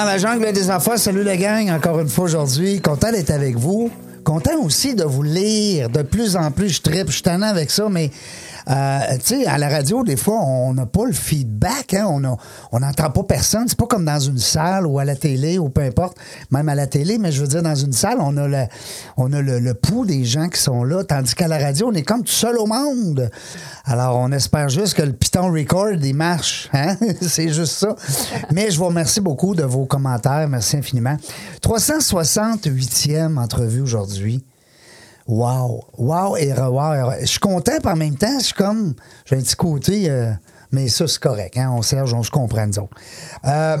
Dans la jungle des affaires, salut la gang, encore une fois aujourd'hui. Content d'être avec vous. Content aussi de vous lire. De plus en plus, je tripe, je suis avec ça, mais euh, tu sais, à la radio, des fois, on n'a pas le feedback, hein? on n'entend pas personne. C'est pas comme dans une salle ou à la télé ou peu importe, même à la télé, mais je veux dire, dans une salle, on a le, on a le, le pouls des gens qui sont là, tandis qu'à la radio, on est comme tout seul au monde. Alors, on espère juste que le Python Record, il marche. Hein? C'est juste ça. Mais je vous remercie beaucoup de vos commentaires. Merci infiniment. 368e entrevue aujourd'hui. Wow. Wow et revoir. Je suis content, en même temps, je suis comme. J'ai un petit côté. euh, mais ça, c'est correct. Hein? On Serge, on se comprend, nous autres. Euh,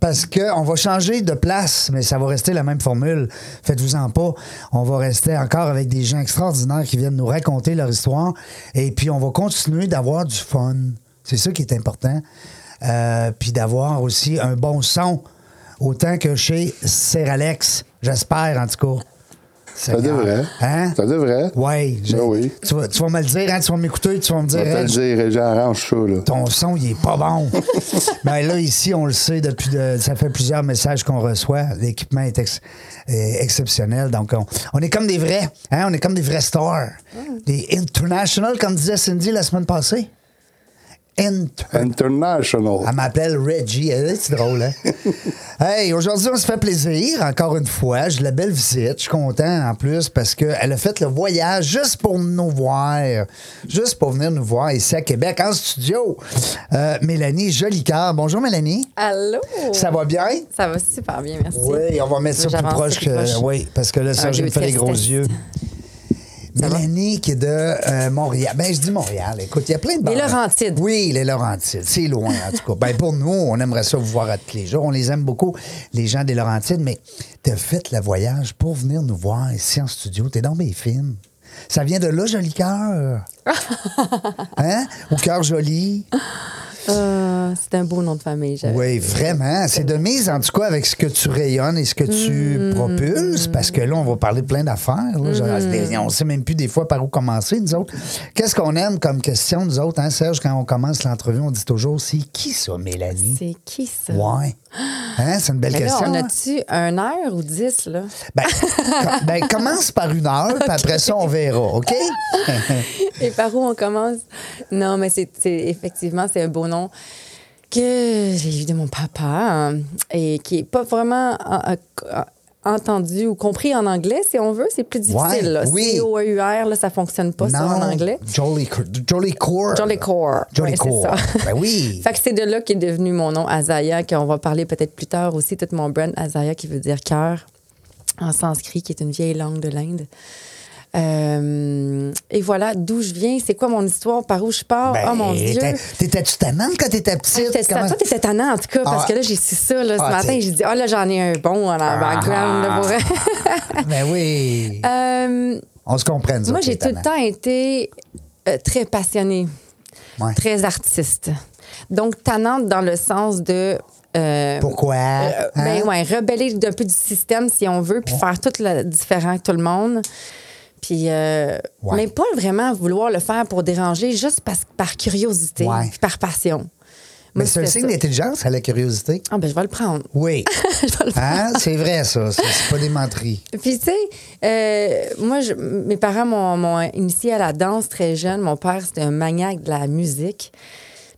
parce qu'on va changer de place, mais ça va rester la même formule. Faites-vous-en pas. On va rester encore avec des gens extraordinaires qui viennent nous raconter leur histoire. Et puis, on va continuer d'avoir du fun. C'est ça qui est important. Euh, puis d'avoir aussi un bon son, autant que chez Seralex. J'espère, en tout cas. Ça devrait. Hein? Ça devrait. Oui. Ben oui. Tu vas, tu vas me le dire, hein? tu vas m'écouter, tu vas me Je dire. vais te le dire, Régent, arrange ça, là. ton son, il est pas bon. ben là, ici, on le sait depuis. de- ça fait plusieurs messages qu'on reçoit. L'équipement est, ex- est exceptionnel. Donc, on, on est comme des vrais. Hein? On est comme des vrais stars. Des international, comme disait Cindy la semaine passée. Inter- International. elle m'appelle Reggie. Elle, C'est drôle, hein? hey, aujourd'hui, on se fait plaisir, encore une fois. J'ai de la belle visite. Je suis content, en plus, parce qu'elle a fait le voyage juste pour nous voir. Juste pour venir nous voir ici à Québec, en studio. Euh, Mélanie Jolicoeur. Bonjour, Mélanie. Allô? Ça va bien? Ça va super bien, merci. Oui, on va mettre ça plus proche que. Oui, parce que là, ça, je me fais les gros yeux. Mélanie qui est de euh, Montréal. Ben, je dis Montréal. Écoute, il y a plein de Les bandes. Laurentides. Oui, les Laurentides. C'est loin, en tout cas. Ben, pour nous, on aimerait ça vous voir à tous les jours. On les aime beaucoup, les gens des Laurentides, mais tu as fait le voyage pour venir nous voir ici en studio. T'es dans mes films. Ça vient de là, Joli Cœur? hein? Ou Cœur Joli? Euh, c'est un beau nom de famille. Oui, vraiment. C'est de mise, en tout cas, avec ce que tu rayonnes et ce que tu Mm. propulses, parce que là, on va parler de plein d'affaires. là. Genre, Mm. On ne sait même plus des fois par où commencer, nous autres. Qu'est-ce qu'on aime comme question, nous autres, hein, Serge, quand on commence l'entrevue, on dit toujours, c'est qui ça, Mélanie? C'est qui ça? Ouais. Hein, c'est une belle Mais là, question. on hein? a-tu un heure ou dix, là? Ben, com- ben, commence par une heure, puis après ça, on verra, OK? Et par où on commence? Non, mais c'est effectivement, c'est un beau nom que j'ai eu de mon papa hein, et qui est pas vraiment entendu ou compris en anglais, si on veut. C'est plus difficile. Ouais, là. oui. C-O-E-U-R, là, ça fonctionne pas ça, en anglais. Jolly, Jolly Core. Jolly Core. Jolly Ouais, Core. ça. Ben oui. Fait que c'est de là qu'est devenu mon nom Azaya, qu'on va parler peut-être plus tard aussi, tout mon brand Azaya qui veut dire cœur en sanskrit, qui est une vieille langue de l'Inde. Euh, et voilà d'où je viens, c'est quoi mon histoire, par où je pars? Ben, oh mon Dieu! t'étais- T'étais-tu tannante quand t'étais Ah, petite? j'étais- Comment- Toi, t'étais tannant, en tout cas, parce Ah. que là, j'ai su ça là, ce Ah, matin. J'ai dit, oh là, j'en ai un bon en background. là, pour vrai. Ben oui. Euh, On se comprend, nous moi, j'ai tout le temps été euh, très passionnée, Ouais. très artiste. Donc, tannante dans le sens de. euh, Pourquoi? Euh, Hein? Ben ouais, rebeller d'un peu du système si on veut, puis faire tout le différent que tout le monde. Puis, euh, Ouais. mais pas vraiment vouloir le faire pour déranger, juste parce, par curiosité, Ouais. par passion. Mais c'est un signe d'intelligence, à la curiosité. Ah, ben je vais le prendre. Oui. Je vais le Hein? C'est vrai, ça. C'est pas des menteries. Puis, tu sais, euh, moi, je- mes parents m'ont m'ont initié à la danse très jeune. Mon père, c'était un maniaque de la musique.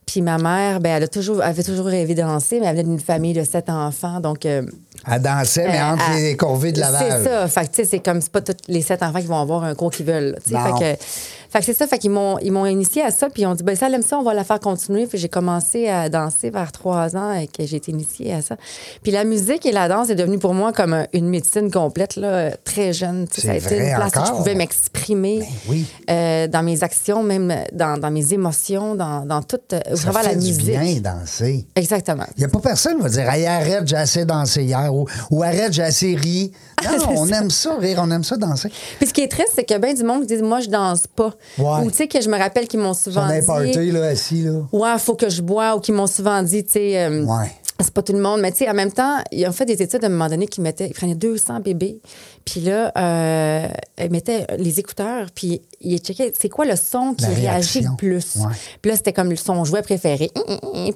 Puis ma mère, ben, elle a toujours, elle avait toujours rêvé de danser, mais elle venait d'une famille de sept enfants. Donc, euh, Elle dansait, mais Euh, entre à- les corvées de Laval. C'est ça. Fait que, tu sais, c'est comme, c'est pas tous les sept enfants qui vont avoir un cours qu'ils veulent. Fait que, Fait que c'est ça, fait qu'ils m'ont, ils m'ont initié à ça, puis ils ont dit, ben ça, elle aime ça, on va la faire continuer. Puis j'ai commencé à danser vers trois ans et que j'ai été initiée à ça. Puis la musique et la danse est devenue pour moi comme une médecine complète, là, très jeune. Ça a été une place où je encore. pouvais m'exprimer Ben oui. euh, dans mes actions, même dans, dans mes émotions, dans, dans tout, euh, au Ça travers fait la du musique. bien danser. Exactement. Il n'y a pas personne qui va dire hey, arrête, j'ai assez dansé hier ou, ou arrête, j'ai assez ri. Non, on aime ça, rire, on aime ça danser. Puis ce qui est triste, c'est a bien du monde qui dit Moi, je danse pas. Ouais. Ou tu sais, que je me rappelle qu'ils m'ont souvent dit party, là, assis, là. Ouais, faut que je bois. Ou qu'ils m'ont souvent dit, tu sais. euh, Ouais. C'est pas tout le monde, mais tu sais, en même temps, ils ont fait des études à un moment donné qui mettaient, ils prenaient 200 bébés, puis là, euh, ils mettaient les écouteurs, puis ils checkaient, c'est quoi le son qui La réagit réaction. le plus? Ouais. Puis là, c'était comme son jouet préféré.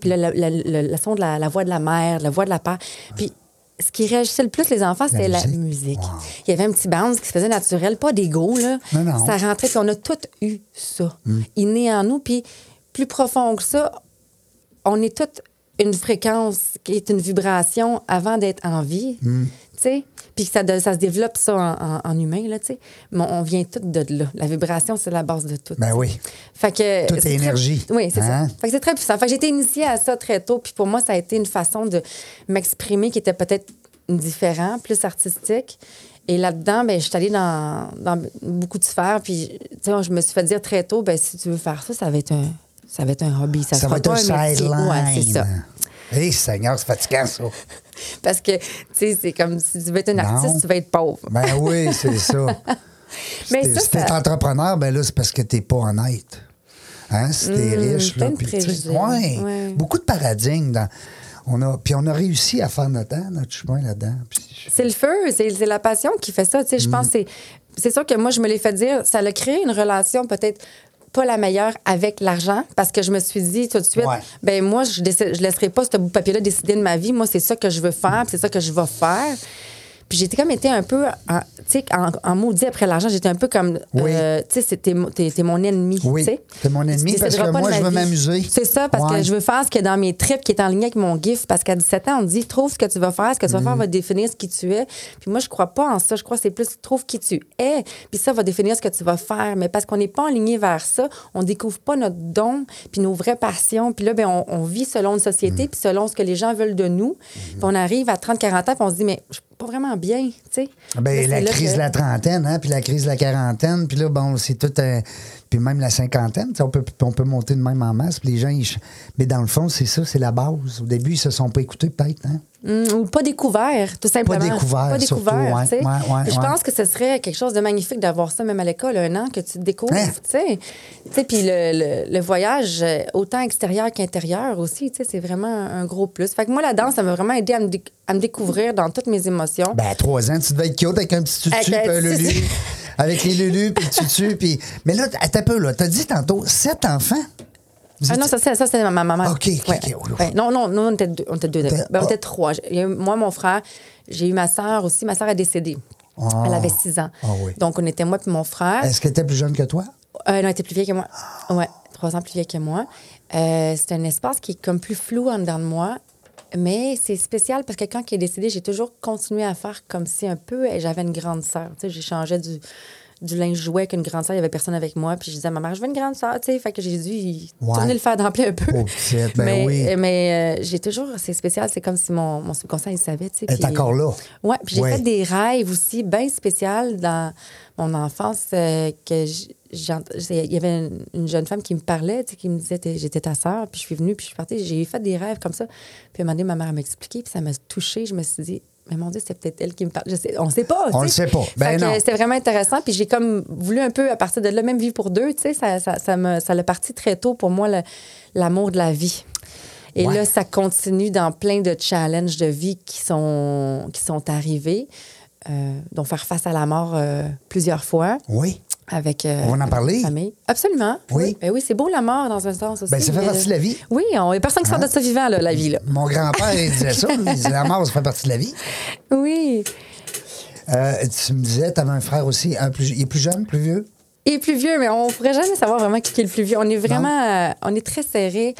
Puis là, le, le- le- le son de la, la voix de la mère, la voix de la père. Puis ce qui réagissait le plus, les enfants, c'était la musique? Wow. Il y avait un petit bounce qui se faisait naturel, pas d'ego, là. Non, non. Ça rentrait, puis on a tous eu ça. Inné en nous, puis plus profond que ça, on est toutes une fréquence qui est une vibration avant d'être en vie, Hmm. Sais. Puis ça, de- ça se développe ça en, en- en humain, là, tu sais. Mais on vient toutes de là. La vibration, c'est la base de tout. Ben oui. Fait que, Tout est très- énergie. Oui, c'est Hein? ça. Fait que c'est très puissant. Fait que j'ai été initiée à ça très tôt. Puis pour moi, ça a été une façon de m'exprimer qui était peut-être différent, plus artistique. Et là-dedans, ben, je suis allée dans, dans beaucoup de sphères. Puis, tu sais, je me suis fait dire très tôt, ben, si tu veux faire ça, ça va être un, ça va être un hobby. Ça, Ça sera va être pas un un sideline. Ouais, c'est ça. Hé, Seigneur, c'est fatigant, ça. Parce que, tu sais, c'est comme si tu veux être un artiste, tu vas être pauvre. Ben oui, c'est ça. Mais Si t'es- ça, si t'es ça- entrepreneur, ben là, c'est parce que t'es pas honnête. Hein? Si t'es Hum, riche, là. préjugés. ouais, Ouais. Beaucoup de paradigmes. Dans, on a, puis on a réussi à faire notre, temps, notre chemin là-dedans. Puis C'est le feu, c'est la passion qui fait ça. Tu sais, je Mm. pense que c'est- c'est sûr que moi, je me l'ai fait dire, ça a créé une relation peut-être pas la meilleure avec l'argent parce que je me suis dit tout de suite, Ouais. ben moi, je ne laisserai pas ce bout de papier-là décider de ma vie. Moi, c'est ça que je veux faire, c'est ça que je vais faire. Puis j'étais comme été un peu, en, tu sais, en, en maudit après l'argent, j'étais un peu comme, Oui. euh, tu sais, t'es t'es mon ennemi. Oui, t'es mon ennemi parce que moi, je veux m'amuser. C'est ça, parce Ouais. que je veux faire ce qui est dans mes tripes, qui est en ligne avec mon GIF. Parce qu'à 17 ans, on dit trouve ce que tu vas faire, ce que tu vas Mm. faire va définir ce qui tu es. Puis moi, je crois pas en ça. Je crois que c'est plus trouve qui tu es, puis ça va définir ce que tu vas faire. Mais parce qu'on n'est pas aligné vers ça, on découvre pas notre don, puis nos vraies passions. Puis là, ben, on, on vit selon une Mm. société, puis selon ce que les gens veulent de nous. Puis on arrive à 30-40 ans, puis on se dit, mais je pas vraiment bien, tu sais. Ben, Là, la crise que- de la trentaine, hein, puis la crise de la quarantaine, puis là, bon, c'est tout un... Puis même la cinquantaine, tu sais, on peut, on peut monter de même en masse, puis les gens, ils Mais dans le fond, c'est ça, c'est la base. Au début, ils se sont pas écoutés, peut-être, hein? Hum, ou pas découvert, tout simplement. découvert, Pas surtout, découvert, ouais, sais. ouais, ouais, je pense que ce serait quelque chose de magnifique d'avoir ça même à l'école, un an que tu te découvres, Hein? tu sais. Puis le, le- le voyage, euh, autant extérieur qu'intérieur aussi, c'est vraiment un gros plus. Fait que moi, la danse, ça m'a vraiment aidé à me, à me découvrir dans toutes mes émotions. Ben, à trois ans, tu devais être cute avec un petit tutu, un lulu. avec les lulus, puis le tutu, puis... Mais là, un peu, là. T'as dit tantôt sept enfants? Vous Ah non, ça, c'est, ça, c'est ma maman. OK, OK, Ouais. Non, non, non, on était deux. On était, deux Ben, on était ah. trois. J'ai- eu moi, mon frère, j'ai eu ma sœur aussi. Ma sœur est décédée. Ah. Elle avait six ans. Ah oui. Donc, on était moi puis mon frère. Est-ce qu'elle était plus jeune que toi? Euh, non, elle était plus vieille que moi. Ouais, trois ans plus vieille que moi. Euh, c'est un espace qui est comme plus flou en dedans de moi. Mais c'est spécial parce que quand il est décédé, j'ai toujours continué à faire comme si un peu j'avais une grande sœur. Tu sais, j'échangeais du, du linge jouet avec une grande sœur. Il y avait personne avec moi. Puis je disais à ma mère, je veux une grande sœur. Tu sais, fait que j'ai dû Ouais. tourner le fer d'emploi un peu. Ben mais oui. mais euh, j'ai toujours, c'est spécial. C'est comme si mon, mon subconscient, il savait. Tu sais, Elle est encore là. Ouais, puis j'ai Ouais. fait des rêves aussi bien spéciaux dans mon enfance euh, que il y avait une, une jeune femme qui me parlait, tu sais, qui me disait j'étais ta sœur, puis je suis venue, puis je suis partie, j'ai fait des rêves comme ça. Puis à un moment donné, ma mère m'a expliqué, puis ça m'a touchée, je me suis dit mais mon Dieu, c'est peut-être elle qui me parle. Je sais, on sait pas. On le sais. sait pas. Ben. C'était vraiment intéressant. Puis j'ai comme voulu un peu, à partir de là, même vie pour deux, tu sais, ça, ça, ça, me, ça l'a parti très tôt pour moi, l'amour de la vie. Et Ouais. là, ça continue dans plein de challenges de vie qui sont, qui sont arrivés, euh, dont faire face à la mort euh, plusieurs fois Oui. Avec euh, On va en parler? famille. Absolument. Oui. Ben oui, c'est beau la mort dans un sens aussi. Ben, ça fait mais- partie de la vie. Oui, il n'y a personne qui sort de ça vivant, là, la vie. Là. Mon grand-père, il disait ça. Il disait, la mort, ça fait partie de la vie. Oui. Euh, tu me disais, tu avais un frère aussi. Un plus, il est plus jeune, plus vieux? Il est plus vieux, mais on pourrait jamais savoir vraiment qui est le plus vieux. On est vraiment, euh, on est très serré.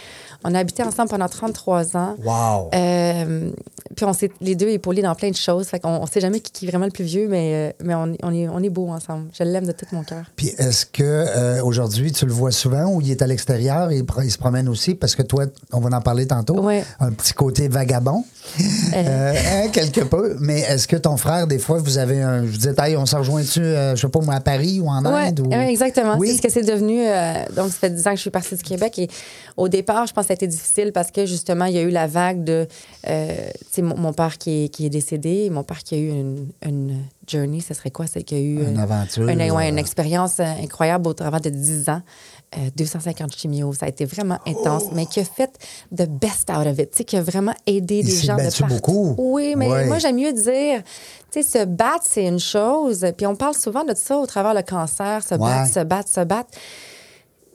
On a habité ensemble pendant 33 ans. Wow. Euh, puis on s'est les deux épaulés dans plein de choses. Fait qu'on on sait jamais qui, qui est vraiment le plus vieux, mais, euh, mais on, on est, on est beau ensemble. Je l'aime de tout mon cœur. Puis est-ce que euh, aujourd'hui tu le vois souvent ou il est à l'extérieur? Et il, se promène aussi? Parce que toi, on va en parler tantôt, Ouais. un petit côté vagabond, euh, hein, quelque peu. Mais est-ce que ton frère, des fois, vous avez un, je vous disais, hey, on s'en rejoint-tu, je sais pas moi, à Paris ou en Ouais, Inde ou... ouais, exactement. Oui. C'est ce que c'est devenu. donc, ça fait 10 ans que je suis partie du Québec. Et au départ, je pense que ça a été difficile parce que, justement, il y a eu la vague de. euh, tu sais, mon, mon père qui est, qui est décédé, mon père qui a eu une, une journey, ce serait quoi? C'est qu'il a eu. Une aventure, Une, ouais, euh, une expérience euh, incroyable au travers de 10 ans. Euh, 250 chimios, ça a été vraiment intense, mais qui a fait the best out of it, tu sais, qui a vraiment aidé Il des gens de battu partout. beaucoup. Oui, mais Ouais. moi, j'aime mieux dire, tu sais, se battre, c'est une chose. Puis on parle souvent de ça au travers le cancer, se Ouais. battre, se battre, se battre.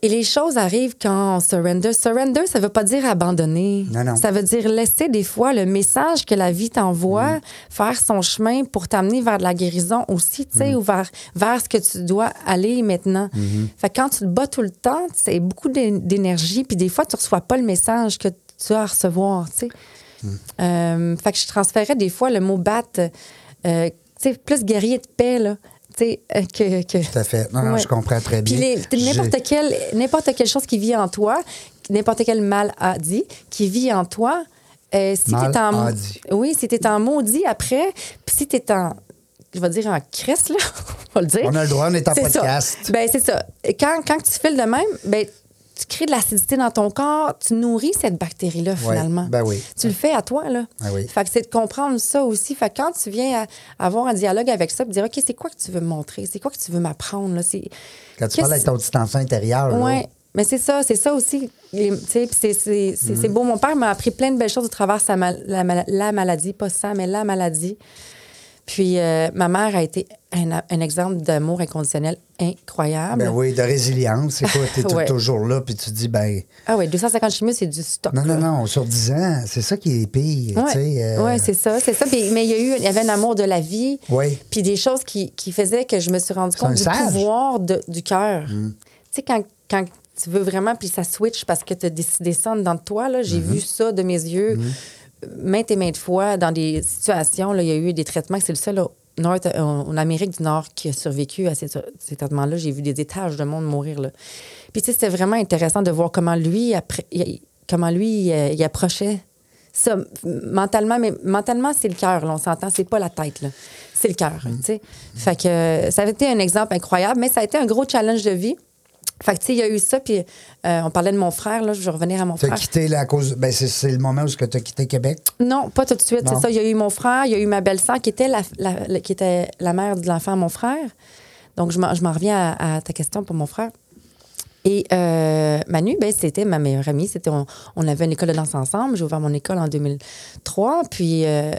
Et les choses arrivent quand on surrender. Surrender, ça veut pas dire abandonner. Non, non. Ça veut dire laisser des fois le message que la vie t'envoie, Mm. faire son chemin pour t'amener vers de la guérison aussi, tu Mm. sais, ou vers, vers ce que tu dois aller maintenant. Mm-hmm. Fait que quand tu te bats tout le temps, c'est beaucoup d'é- d'énergie, puis des fois, tu reçois pas le message que tu as à recevoir, tu sais. Mm. Euh, fait que je transférais des fois le mot battre, euh, tu sais, plus guerrier de paix, là, sais, euh, que, que... Tout à fait. Non, non, Ouais. je comprends très Puis bien. J'ai- n'importe quelle, n'importe quelle chose qui vit en toi, n'importe quel mal a dit, qui vit en toi, euh, si t'es en, a dit. oui, si t'es en maudit après, puis si t'es en, je vais dire en crisse là, on va le dire. On a le droit, on est en C'est ça. podcast. Ben c'est ça. Quand, quand tu files de même, ben tu crées de l'acidité dans ton corps, tu nourris cette bactérie-là, finalement. ben oui. Tu le fais à toi, là. Ben oui. Fait que c'est de comprendre ça aussi. Fait que quand tu viens à- avoir un dialogue avec ça, puis dire, OK, c'est quoi que tu veux me montrer? C'est quoi que tu veux m'apprendre, là? C'est... Quand tu parles avec ton petit enfant intérieur, là, oui, mais c'est ça, c'est ça aussi. Puis c'est, c'est, c'est, Mm. c'est beau. Mon père m'a appris plein de belles choses au travers sa mal- la, mal- la maladie, pas ça, mais la maladie. Puis euh, ma mère a été un, un exemple d'amour inconditionnel incroyable. ben oui, de résilience. Écoute, t'es Ouais. toujours là, puis tu te dis, ben, Ah oui, 250 chimios, c'est du stock. non, non, là. non, sur 10 ans, c'est ça qui est pire. Tu sais, euh, Ouais, c'est ça, c'est ça. Puis- mais il y a eu, il y avait un amour de la vie, Oui. puis des choses qui, qui faisaient que je me suis rendu C'est compte du sage. Mm. pouvoir de- du cœur. Tu sais, quand, quand tu veux vraiment, puis ça switch parce que tu as décidé ça dans de toi, là, Mm-hmm. j'ai vu ça de mes yeux maintes et maintes fois dans des situations. Là, il y a eu des traitements, c'est le seul Nord, euh, en Amérique du Nord qui a survécu à ces, ces traitements-là. J'ai vu des étages de monde mourir. Là. Puis, tu sais, c'était vraiment intéressant de voir comment lui, après, il- comment lui, euh, il approchait ça mentalement, mais mentalement, c'est le cœur, on s'entend, c'est pas la tête, là. C'est le cœur, tu sais. Fait que euh, ça a été un exemple incroyable, mais ça a été un gros challenge de vie. Fait que, tu sais, il y a eu ça, puis euh, on parlait de mon frère, là, je vais revenir à mon frère. quitté la cause. Ben, c'est, le moment où tu as quitté Québec? Non, pas tout de suite, c'est ça. Il y a eu mon frère, il y a eu ma belle-sœur qui était la, la- la- qui était la mère de l'enfant à mon frère. Donc, je m'en, reviens à, à ta question pour mon frère. Et euh, Manu, ben, c'était ma meilleure amie. C'était, on, on avait une école de danse ensemble. J'ai ouvert mon école en 2003. Puis, euh,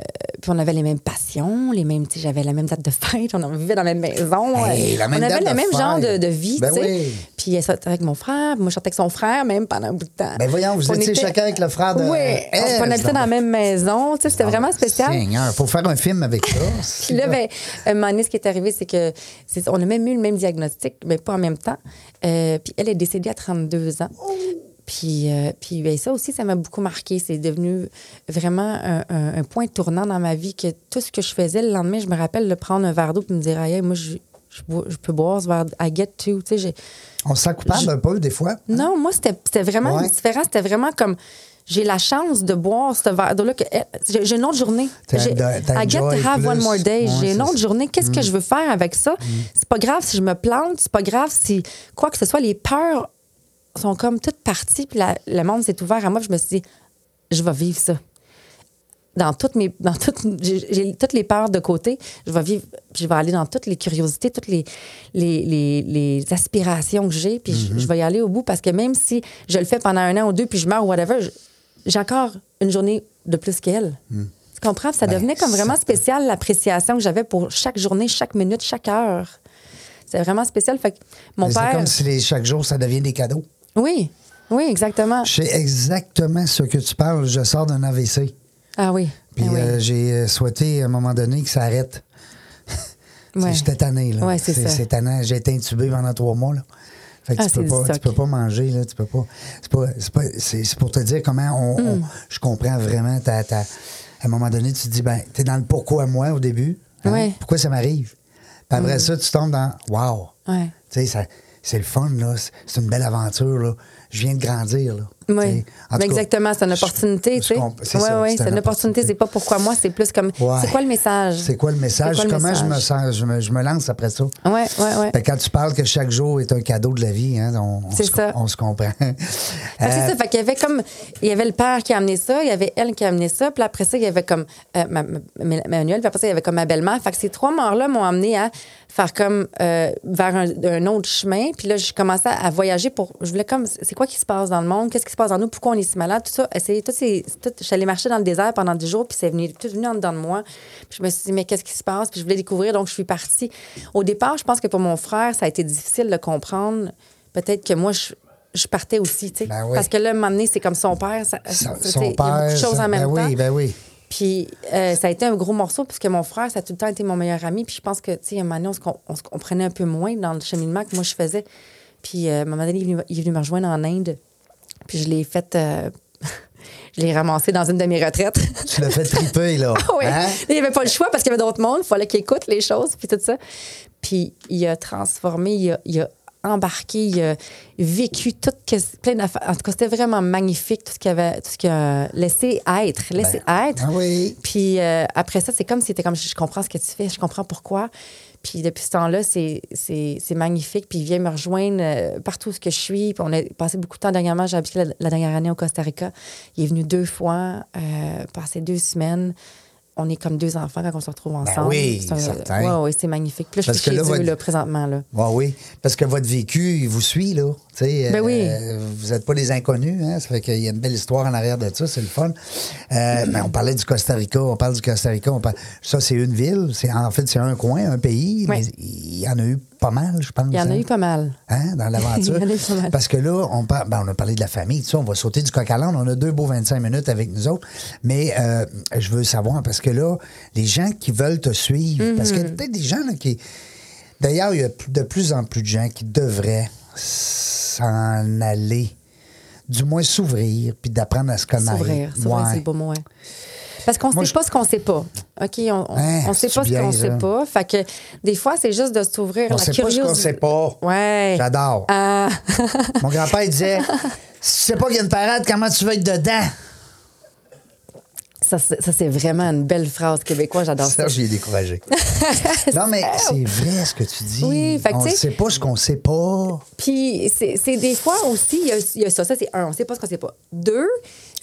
puis on avait les mêmes passions, les mêmes. tu sais, J'avais la même date de fête. On vivait dans la même maison. Hey, la même on avait le même fête. genre de, de vie. Ben tu sais. oui. Puis elle sortait avec mon frère. Moi, je sortais avec son frère, même pendant un bout de temps. Ben voyons, vous On étiez était- chacun avec le frère de. Oui, Elle, on habitait dans la même maison. Tu sais, C'était vraiment spécial. Seigneur, faut faire un film avec ça. Puis là, ben, un moment donné, ce qui est arrivé, c'est que c'est- on a même eu le même diagnostic, mais pas en même temps. Euh, puis elle est décédée à 32 ans. Puis, euh, puis ben, ça aussi, ça m'a beaucoup marqué. C'est devenu vraiment un, un- un point tournant dans ma vie que tout ce que je faisais le lendemain, je me rappelle de prendre un verre d'eau et me dire, Aïe, moi, je, je, bois- je peux boire ce verre. I get to. Tu sais, j'ai- On se sent coupable Je- un peu, des fois. non, moi, c'était vraiment Ouais. différent. C'était vraiment comme. J'ai la chance de boire ce verre que- eh, J'ai une autre journée. I get to have one more day. Ouais, J'ai une autre. Mm. journée. Qu'est-ce que je veux faire avec ça? C'est pas grave si je me plante. C'est pas grave si quoi que ce soit. Les peurs sont comme toutes parties. Puis la- le monde s'est ouvert à moi. puis je me suis dit, je vais vivre ça dans toutes mes dans toutes j'ai toutes les peurs de côté. Je vais vivre puis je vais aller dans toutes les curiosités toutes les les, les, les aspirations que j'ai puis je- je, vais y aller au bout parce que même si je le fais pendant un an ou deux puis je meurs ou whatever j'ai encore une journée de plus qu'elle. Tu comprends? Ça devenait comme vraiment spécial l'appréciation que j'avais pour chaque journée chaque minute chaque heure. C'est vraiment spécial. Fait que mon Mais C'est père comme si les- chaque jour, ça devient des cadeaux. oui oui exactement. Je sais exactement ce que tu parles. Je sors d'un AVC. Ah oui Puis Ah oui. euh, j'ai euh, souhaité à un moment donné que ça arrête. Ouais. J'étais tanné. là. Ouais, c'est ça. C'est tannant. J'ai été intubé pendant trois mois. Là. Fait que Ah, tu, peux pas, tu peux pas manger, là. Tu peux pas. C'est pas- c'est pas- c'est- c'est pour te dire comment on, Mm. on- je comprends vraiment ta, ta- À un moment donné, tu te dis, ben, t'es dans le pourquoi moi au début. hein? Ouais. Pourquoi ça m'arrive? Puis après ça, tu tombes dans Wow! Ouais. Tu sais, ça- c'est le fun, là. C'est- C'est une belle aventure, là. Je viens de grandir, là. Oui, sais, en tout cas, exactement. C'est une opportunité, c'est Oui, oui, c'est une opportunité. C'est pas pourquoi moi, c'est plus comme. Ouais. C'est quoi le message? C'est quoi le message? Le Comment je me sens? Je me, je me lance après ça. Oui, oui, oui. Que quand tu parles que chaque jour est un cadeau de la vie, hein, on, on C'est se, ça. on se comprend. Que c'est Euh, ça. Fait qu'il y avait comme. Il y avait le père qui a amené ça, il y avait elle qui a amené ça, puis après ça, il y avait comme euh, ma, ma- ma- Manuel, puis après ça, il y avait comme ma belle-mère. Fait que ces trois morts-là m'ont amené à faire comme euh, vers un, un autre chemin. Puis là, je commençais à voyager pour. Je voulais comme. C'est quoi qui se passe dans le monde? Qu'est-ce qui se passe dans nous? Pourquoi on est si malade? Tout ça. Essayer, tout je suis allée marcher dans le désert pendant 10 jours, puis c'est venu, tout venu en dedans de moi. Puis je me suis dit, mais qu'est-ce qui se passe? Puis je voulais découvrir, donc je suis partie. Au départ, je pense que pour mon frère, ça a été difficile de comprendre. Peut-être que moi, je je partais aussi, tu sais. Ben oui. Parce que là, à un moment donné, c'est comme son père. Ça, son, son il y a beaucoup père. de choses en même ben temps. oui, ben oui. Puis euh, ça a été un gros morceau, puisque mon frère, ça a tout le temps été mon meilleur ami. Puis je pense que, tu sais, à un moment donné, on se, com- on se comprenait un peu moins dans le cheminement que moi, je faisais. Puis euh, à un moment donné, il est venu, il est venu me rejoindre en Inde. Puis je l'ai fait... euh, je l'ai ramassé dans une de mes retraites. Tu l'as fait triper, là. oui. Hein? Il n'y avait pas le choix parce qu'il y avait d'autres mondes. Il fallait qu'il écoute les choses, puis tout ça. Puis il a transformé, il a, il a embarqué, il a vécu tout, plein d'affaires. En tout cas, c'était vraiment magnifique, tout ce qu'il avait, tout ce qu'il a laissé être. Laissé être. Ah oui. Puis euh, après ça, c'est comme si c'était comme je comprends ce que tu fais, je comprends pourquoi. Puis depuis ce temps-là, c'est, magnifique. Puis il vient me rejoindre euh, partout où je suis. On a passé beaucoup de temps dernièrement. J'ai habité la, la dernière année au Costa Rica. Il est venu deux fois, euh, passer deux semaines. On est comme deux enfants quand on se retrouve ensemble. Ben oui, c'est certain. ouais, c'est magnifique. Puis là, je suis que chez là, eux, votre- là, présentement. Là. Ouais, oui, parce que votre vécu, il vous suit, là. Tu sais, Ben oui. euh, vous n'êtes pas des inconnus, hein? Ça fait qu'il y a une belle histoire en arrière de ça, c'est le fun. Euh, mais on parlait du Costa Rica, on parle du Costa Rica, on parle... ça, c'est une ville, c'est en fait, c'est un coin, un pays, mais il y en a eu pas mal, je pense. Il y en a hein? eu pas mal. Hein, dans l'aventure. Parce que là, on, par- ben, on a parlé de la famille, tout ça, on va sauter du coq à l'âne. On a deux beaux 25 minutes avec nous autres. Mais euh, je veux savoir, parce que là, les gens qui veulent te suivre, parce qu'il y a peut-être des gens là, qui. D'ailleurs, il y a de plus en plus de gens qui devraient s'en aller, du moins s'ouvrir, puis d'apprendre à se connaître. S'ouvrir. Ouais. c'est le beau mot, ouais. Parce qu'on Moi, sait pas ce qu'on sait pas. OK? On, on, on sait pas ce qu'on ça. sait pas. Fait que des fois, c'est juste de s'ouvrir On la sait pas ce curiosité. qu'on sait pas. Ouais. J'adore. Ah. Mon grand-père disait Si tu sais pas qu'il y a une parade, comment tu vas être dedans? Ça, c'est ça, c'est vraiment une belle phrase québécoise. J'adore ça. Serge, il est découragé. non, mais c'est vrai ce que tu dis. Oui, fait que on ne sait pas ce qu'on sait pas. Puis c'est des fois aussi, il y a, il y a ça. Ça, c'est un, on sait pas ce qu'on sait pas. Deux,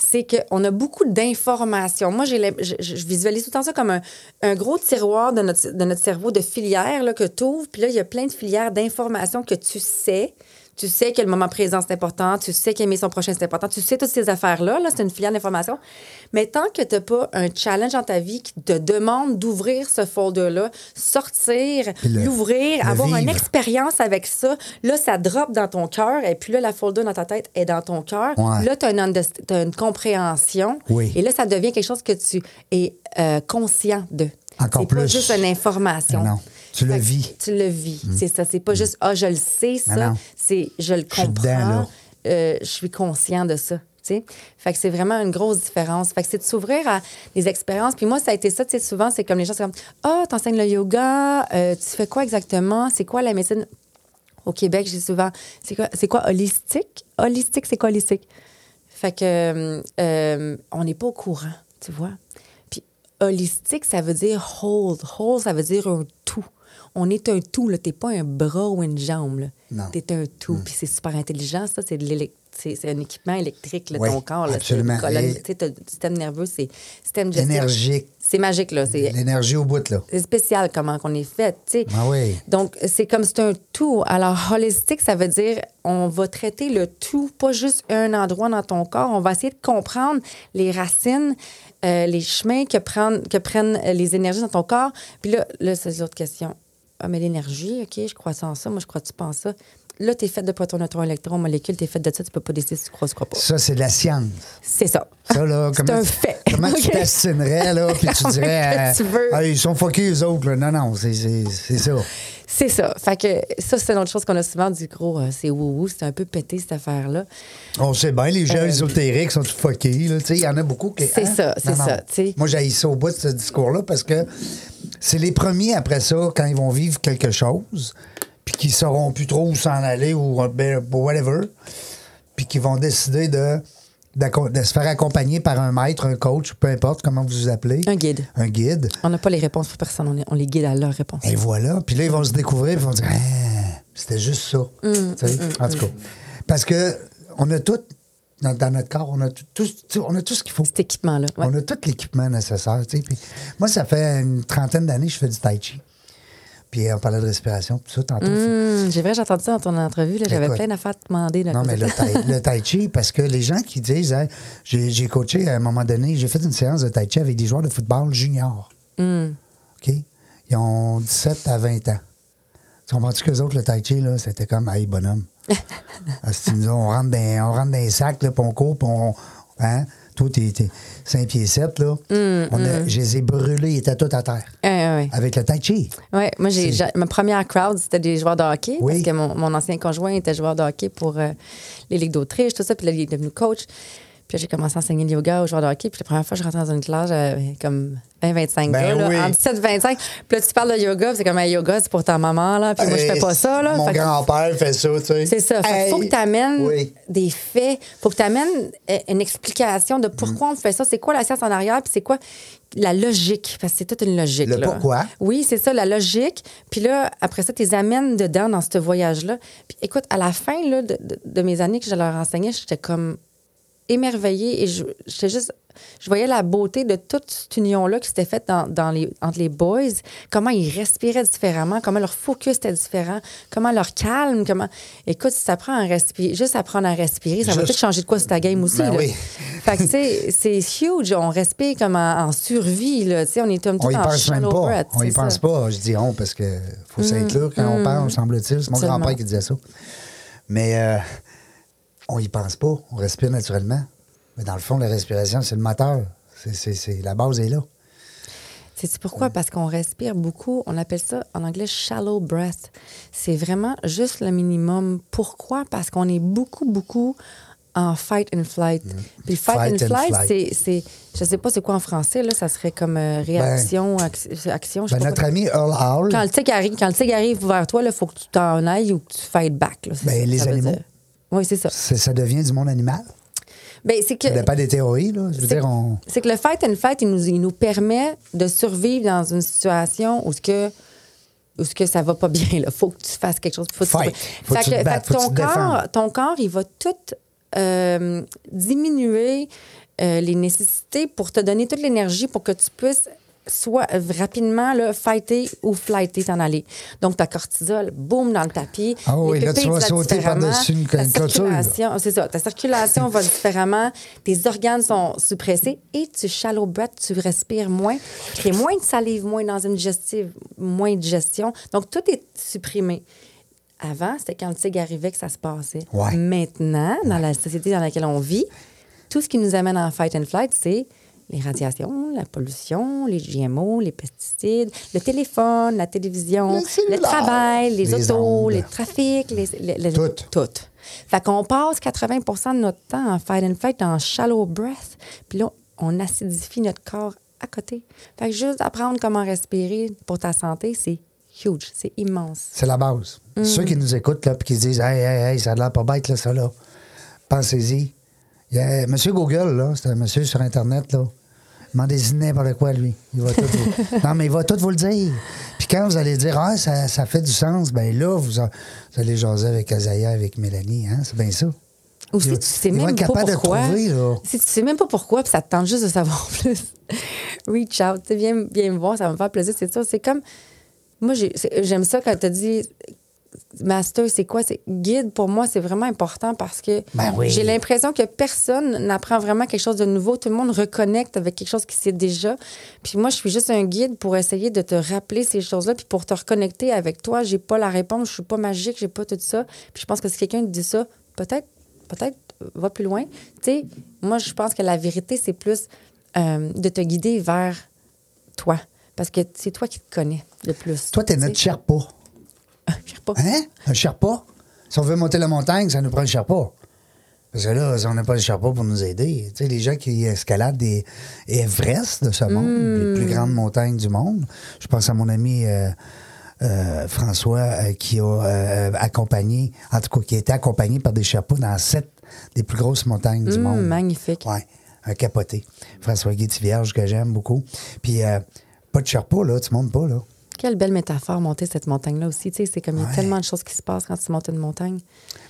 c'est qu'on a beaucoup d'informations. Moi, je, visualise tout le temps ça comme un, un gros tiroir de notre, de notre cerveau de filières là, que tu ouvres. Puis là, il y a plein de filières d'informations que tu sais. Tu sais que le moment présent, c'est important. Tu sais qu'aimer son prochain, c'est important. Tu sais toutes ces affaires-là. Là, c'est une filière d'informations. Mais tant que tu n'as pas un challenge dans ta vie qui te demande d'ouvrir ce folder-là, sortir, l'ouvrir, avoir une expérience avec ça, là, ça drop dans ton cœur. Et puis là, la folder dans ta tête est dans ton cœur. Ouais. Là, tu as, une compréhension. Oui. Et là, ça devient quelque chose que tu es euh, conscient de. Encore C'est pas plus. juste une information. Non, tu le vis. Mm. Tu le vis. C'est ça. C'est pas juste, ah, je le sais, ça. C'est, je le Je suis dedans, comprends. euh, je suis conscient de ça. tu sais. Fait que c'est vraiment une grosse différence. Fait que c'est de s'ouvrir à des expériences. Puis moi, ça a été ça, tu sais, souvent, c'est comme les gens, c'est comme, ah, t'enseignes le yoga, euh, tu fais quoi exactement? C'est quoi la médecine? Au Québec, j'ai souvent, c'est quoi, c'est quoi holistique? Holistique, c'est quoi holistique? Fait que, euh, on n'est pas au courant, tu vois. Puis holistique, ça veut dire whole. Whole, ça veut dire un tout. On est un tout, là. T'es pas un bras ou une jambe. Non. T'es un tout. Puis c'est super intelligent, ça. C'est de l'élec- c'est un équipement électrique, là, Oui, ton corps. Là. Absolument. Tu sais, système nerveux, c'est système digestif. Énergique. C'est magique, là. C'est L'énergie au bout, là. c'est spécial comment on est fait, tu sais. Ah oui. Donc, c'est comme c'est un tout. Alors, holistique, ça veut dire on va traiter le tout, pas juste un endroit dans ton corps. On va essayer de comprendre les racines, euh, les chemins que prennent, que prennent les énergies dans ton corps. Puis là, là c'est l'autre question. Ah, mais l'énergie, OK, je crois ça en ça. Moi, je crois que tu penses ça? Là, tu es fait de protons, neutrons, électrons, molécules, tu es fait de ça. Tu peux pas décider si tu crois ou crois pas. Ça, c'est de la science. C'est ça. Ça, là, C'est comment, un fait. comment tu t'astinerais, là, puis tu dirais. que tu veux. Ah, ils sont fuckés, eux autres, là. Non, non, c'est ça. C'est ça. Fait que ça, c'est une autre chose qu'on a souvent du gros. euh, c'est wou c'est un peu pété cette affaire-là. On sait bien, les gens ésotériques sont tout fuckés. là. Tu sais, Il y en a beaucoup qui. Euh, C'est hein? ça, c'est ça. Moi, j'ai ça au bout de ce discours-là parce que c'est les premiers après ça, quand ils vont vivre quelque chose, puis qu'ils sauront plus trop où s'en aller ou ben, whatever, puis qu'ils vont décider de, de se faire accompagner par un maître, un coach, peu importe comment vous vous appelez. Un guide. Un guide. On n'a pas les réponses pour personne, on, est- on les guide à leurs réponses. Et voilà. Puis là, ils vont se découvrir, ils vont dire, Ah, c'était juste ça. Mm, Tu sais, en tout cas. Parce que on a tout, dans, dans notre corps, on a tout, on a tout ce qu'il faut. Cet équipement-là. ouais. On a tout l'équipement nécessaire. Puis moi, ça fait une trentaine d'années que je fais du tai chi. Puis on parlait de respiration, tout ça, tantôt. J'ai vrai, j'ai entendu ça dans ton entrevue. J'avais plein d'affaires à te demander. là, Non, mais le tai, le tai chi, parce que les gens qui disent, Hey, j'ai coaché à un moment donné, j'ai fait une séance de tai chi avec des joueurs de football juniors. Hum. OK? Ils ont 17 à 20 ans. Tu comprends-tu qu'eux autres, le tai chi, c'était comme, hey, bonhomme. Nous, on rentre dans, on rentre dans les sacs, là, puis on court, puis on. Hein? Toi, t'es t'es 5 pieds 7, là. Hum, On a- Je les ai brûlés, ils étaient tous à terre. Avec le tai chi. Ouais, moi, j'ai- ma première crowd, c'était des joueurs de hockey. Oui. Parce que mon, mon ancien conjoint était joueur de hockey pour euh, les Ligues d'Autriche, tout ça. Puis là, il est devenu coach. Puis là, j'ai commencé à enseigner le yoga aux joueurs de hockey. Puis la première fois, je rentrais dans une classe, j'avais comme 20-25 Ben gars, là, oui. en 17-25. Puis là, tu parles de yoga, c'est comme un yoga, c'est pour ta maman, là. Puis moi, je fais pas ça, là. Mon que- grand-père fait ça, tu sais. c'est ça. Il faut que tu amènes Oui. des faits. faut que tu amènes une explication de pourquoi on fait ça. C'est quoi la science en arrière, puis c'est quoi la logique? Parce que c'est toute une logique. Le là. pourquoi? Oui, c'est ça, la logique. Puis là, après ça, tu les amènes dedans dans ce voyage-là. Puis écoute, à la fin là, de, de- de mes années que je leur enseignais, j'étais comme émerveillée et je, j'étais juste. Je voyais la beauté de toute cette union-là qui s'était faite dans, dans les, entre les boys, comment ils respiraient différemment, comment leur focus était différent, comment leur calme, comment. Écoute, si ça apprend à respirer, juste apprendre à respirer, ça va Juste- peut-être changer de quoi sur ta game aussi. Ben là. oui. Fait que, c'est huge. On respire comme en, en survie, là. On est comme tout On y en pense même pas. breath, On y pense pas. Je dis on parce que faut s'inclure quand on parle, semble-t-il. C'est mon grand-père qui disait ça. Mais euh, on y pense pas. On respire naturellement. Mais dans le fond, la respiration, c'est le moteur. C'est, c'est- c'est- la base est là. Sais-tu pourquoi? Parce qu'on respire beaucoup. On appelle ça en anglais shallow breath. C'est vraiment juste le minimum. Pourquoi? Parce qu'on est beaucoup, beaucoup en fight and flight. Puis le fight, Fight and and flight, c'est, c'est. Je sais pas c'est quoi en français, là. Ça serait comme euh, réaction, ac- action. je sais Ben, pas notre quoi. ami Earl Howell, Quand le tigre arrive, quand le tigre arrive vers toi, il faut que tu t'en ailles ou que tu fight back. là. C'est Ben, ça les ça animaux. dire. Oui, c'est ça. ça devient du monde animal? Ben, c'est que. Ça dépend des théories. Là. Je veux C'est- dire, on... C'est que le fight and flight, il nous, il nous permet de survivre dans une situation où ce que où ce que ça va pas bien. Il faut que tu fasses quelque chose. Faut que tu- Fight. Faut que tu te fait battes, que faut que ton, te corps, ton corps, il va tout euh, diminuer euh, les nécessités pour te donner toute l'énergie pour que tu puisses soit rapidement là, fighter ou flighter, t'en aller. Donc, ta cortisol, boum, dans le tapis. Ah oui, Les là, tu vas sauter par-dessus une- c'est ça. Ta circulation va différemment. Tes organes sont suppressés et tu shallow breath, tu respires moins. Tu crées moins de salive, moins dans une digestive, moins de digestion. Donc, tout est supprimé. Avant, c'était quand le tigre arrivait que ça se passait. Ouais. Maintenant, dans la société dans laquelle on vit, tout ce qui nous amène en fight and flight, c'est les radiations, la pollution, les GMO, les pesticides, le téléphone, la télévision, Le travail, les, les autos, ondes. les trafics, les, les- les- Tout. tout. Fait qu'on passe 80% de notre temps en fight and flight, en shallow breath. Puis là, on acidifie notre corps à côté. Fait que juste apprendre comment respirer pour ta santé, c'est huge, c'est immense. C'est la base. Mm. Ceux qui nous écoutent, là, puis qui se disent Hey, hey, hey, ça a l'air pas bête, là, ça, là. Pensez-y. Il y a monsieur Google, là, c'est un monsieur sur Internet, là. Demandez-y n'importe quoi, lui. Il va tout vous... non, mais il va tout vous le dire. Puis quand vous allez dire, ah, ça, ça fait du sens, ben là, vous, a- vous allez jaser avec Azaya, avec Mélanie, hein? C'est bien ça. Ou si tu sais même pas pourquoi. trouver. Si tu sais même pas pourquoi, puis ça te tente juste de savoir plus. Reach out, tu sais, viens, viens me voir, ça va me faire plaisir. C'est ça. C'est comme. Moi, j'aime ça quand tu dit Master, c'est quoi? C'est guide, pour moi, c'est vraiment important parce que Ben oui. j'ai l'impression que personne n'apprend vraiment quelque chose de nouveau. Tout le monde reconnecte avec quelque chose qui sait déjà. Puis moi, je suis juste un guide pour essayer de te rappeler ces choses-là, puis pour te reconnecter avec toi. J'ai pas la réponse, je suis pas magique, j'ai pas tout ça. Puis je pense que si quelqu'un te dit ça, peut-être, peut-être, euh, va plus loin. Tu sais, moi, je pense que la vérité, c'est plus euh, de te guider vers toi. Parce que c'est toi qui te connais le plus. Toi, t'es tu sais? notre Sherpa. Sherpa. Hein? Un Sherpa? Si on veut monter la montagne, ça nous prend un Sherpa. Parce que là, si on n'a pas le Sherpa pour nous aider, tu sais, les gens qui escaladent des Everest de ce monde, les plus grandes montagnes du monde, je pense à mon ami euh, euh, François euh, qui a euh, accompagné, en tout cas, qui a été accompagné par des Sherpas dans sept des plus grosses montagnes du Hum, monde. magnifique. Ouais, un capoté. François Guy Vierge que j'aime beaucoup. Puis, euh, pas de Sherpa, là, tu montes pas, là. Quelle belle métaphore monter cette montagne-là aussi. Tu sais, c'est comme il y a Ouais. tellement de choses qui se passent quand tu montes une montagne.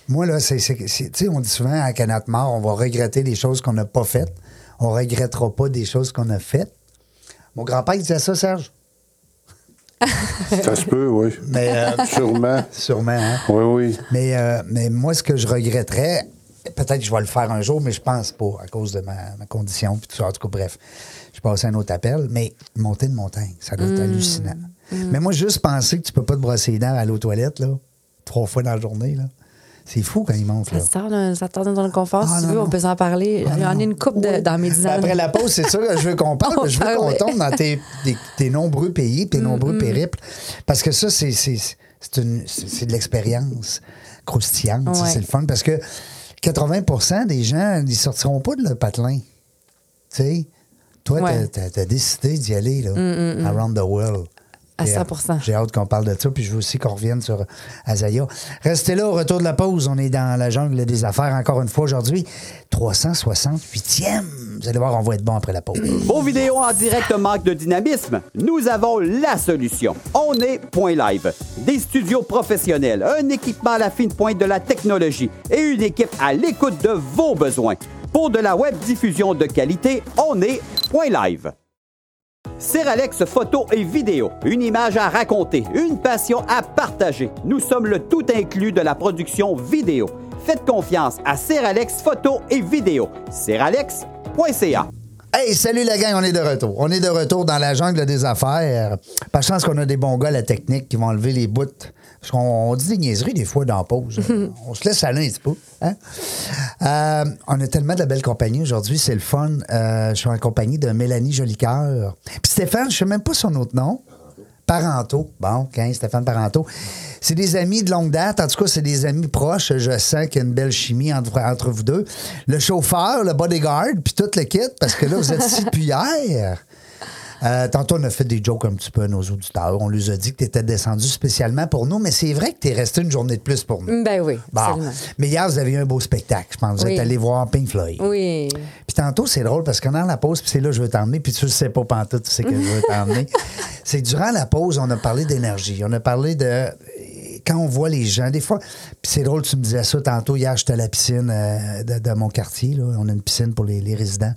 Moi, là, c'est. Tu sais, on dit souvent à notre mort, on va regretter des choses qu'on n'a pas faites. On regrettera pas des choses qu'on a faites. Mon grand-père disait ça, Serge. Ça se peut, oui. Mais euh, Sûrement. sûrement, hein? Oui, oui. Mais, euh, mais moi, ce que je regretterais, peut-être que je vais le faire un jour, mais je pense pas à cause de ma, ma condition. Puis tout ça. En tout cas, bref, je passe à un autre appel. Mais monter une montagne, ça doit être hallucinant. Mais moi, juste penser que tu peux pas te brosser les dents à l'eau toilette, là, trois fois dans la journée, là, c'est fou quand il monte. Ça Là. ça te dans le confort. Ah, si tu veux, non. on peut s'en parler. Ah, Il y en non. a une coupe Oui. dans mes Ben, dizaines. Après la pause, c'est ça que je veux qu'on parle. Mais je veux qu'on tombe dans tes, tes- tes nombreux pays, tes nombreux périples. Parce que ça, c'est, de l'expérience croustillante. Ouais. C'est le fun. Parce que 80 des gens, ils sortiront pas de leur patelin. Tu sais, toi, Ouais. t'as- t'as décidé d'y aller, là, around the world. À Et, euh, 100%. J'ai hâte qu'on parle de ça, puis je veux aussi qu'on revienne sur Azaya. Restez là au retour de la pause. On est dans la jungle des affaires encore une fois aujourd'hui. 368e. Vous allez voir, on va être bon après la pause. Vos vidéos en direct manquent de dynamisme? Nous avons la solution. On est Point Live. Des studios professionnels, un équipement à la fine pointe de la technologie et une équipe à l'écoute de vos besoins. Pour de la web diffusion de qualité, on est Point Live. Seralex photo et vidéo, une image à raconter, une passion à partager. Nous sommes le tout inclus de la production vidéo. Faites confiance à Seralex photo et vidéo. Seralex.ca. Hey, salut la gang, on est de retour. On est de retour dans la jungle des affaires. Par chance qu'on a des bons gars à la technique qui vont enlever les bouts. Parce qu'on on dit des niaiseries des fois dans la pause. on se laisse aller un petit peu. Hein? Euh, on a tellement de belles compagnies aujourd'hui, c'est le fun. Euh, je suis en compagnie de Mélanie Jolicoeur. Puis Stéphane, je sais même pas son autre nom. Parento. Bon, OK, Stéphane Parento. C'est des amis de longue date. En tout cas, c'est des amis proches. Je sens qu'il y a une belle chimie entre, entre vous deux. Le chauffeur, le bodyguard, puis tout le kit, parce que là, vous êtes ici depuis hier. Euh, tantôt, on a fait des jokes un petit peu à nos auditeurs. On leur a dit que tu étais descendu spécialement pour nous, mais c'est vrai que tu es resté une journée de plus pour nous. Ben oui, Bon. absolument. Mais hier, vous avez eu un beau spectacle, je pense. Vous Oui. êtes allé voir Pink Floyd. Oui. Puis tantôt, c'est drôle parce qu'on est dans la pause, puis c'est là que je veux t'emmener, puis tu le sais pas pantoute, tu sais que je veux t'emmener. c'est que durant la pause, on a parlé d'énergie. On a parlé de. Quand on voit les gens, des fois. Puis c'est drôle, tu me disais ça tantôt. Hier, j'étais à la piscine euh, de, de mon quartier. Là. On a une piscine pour les, les résidents.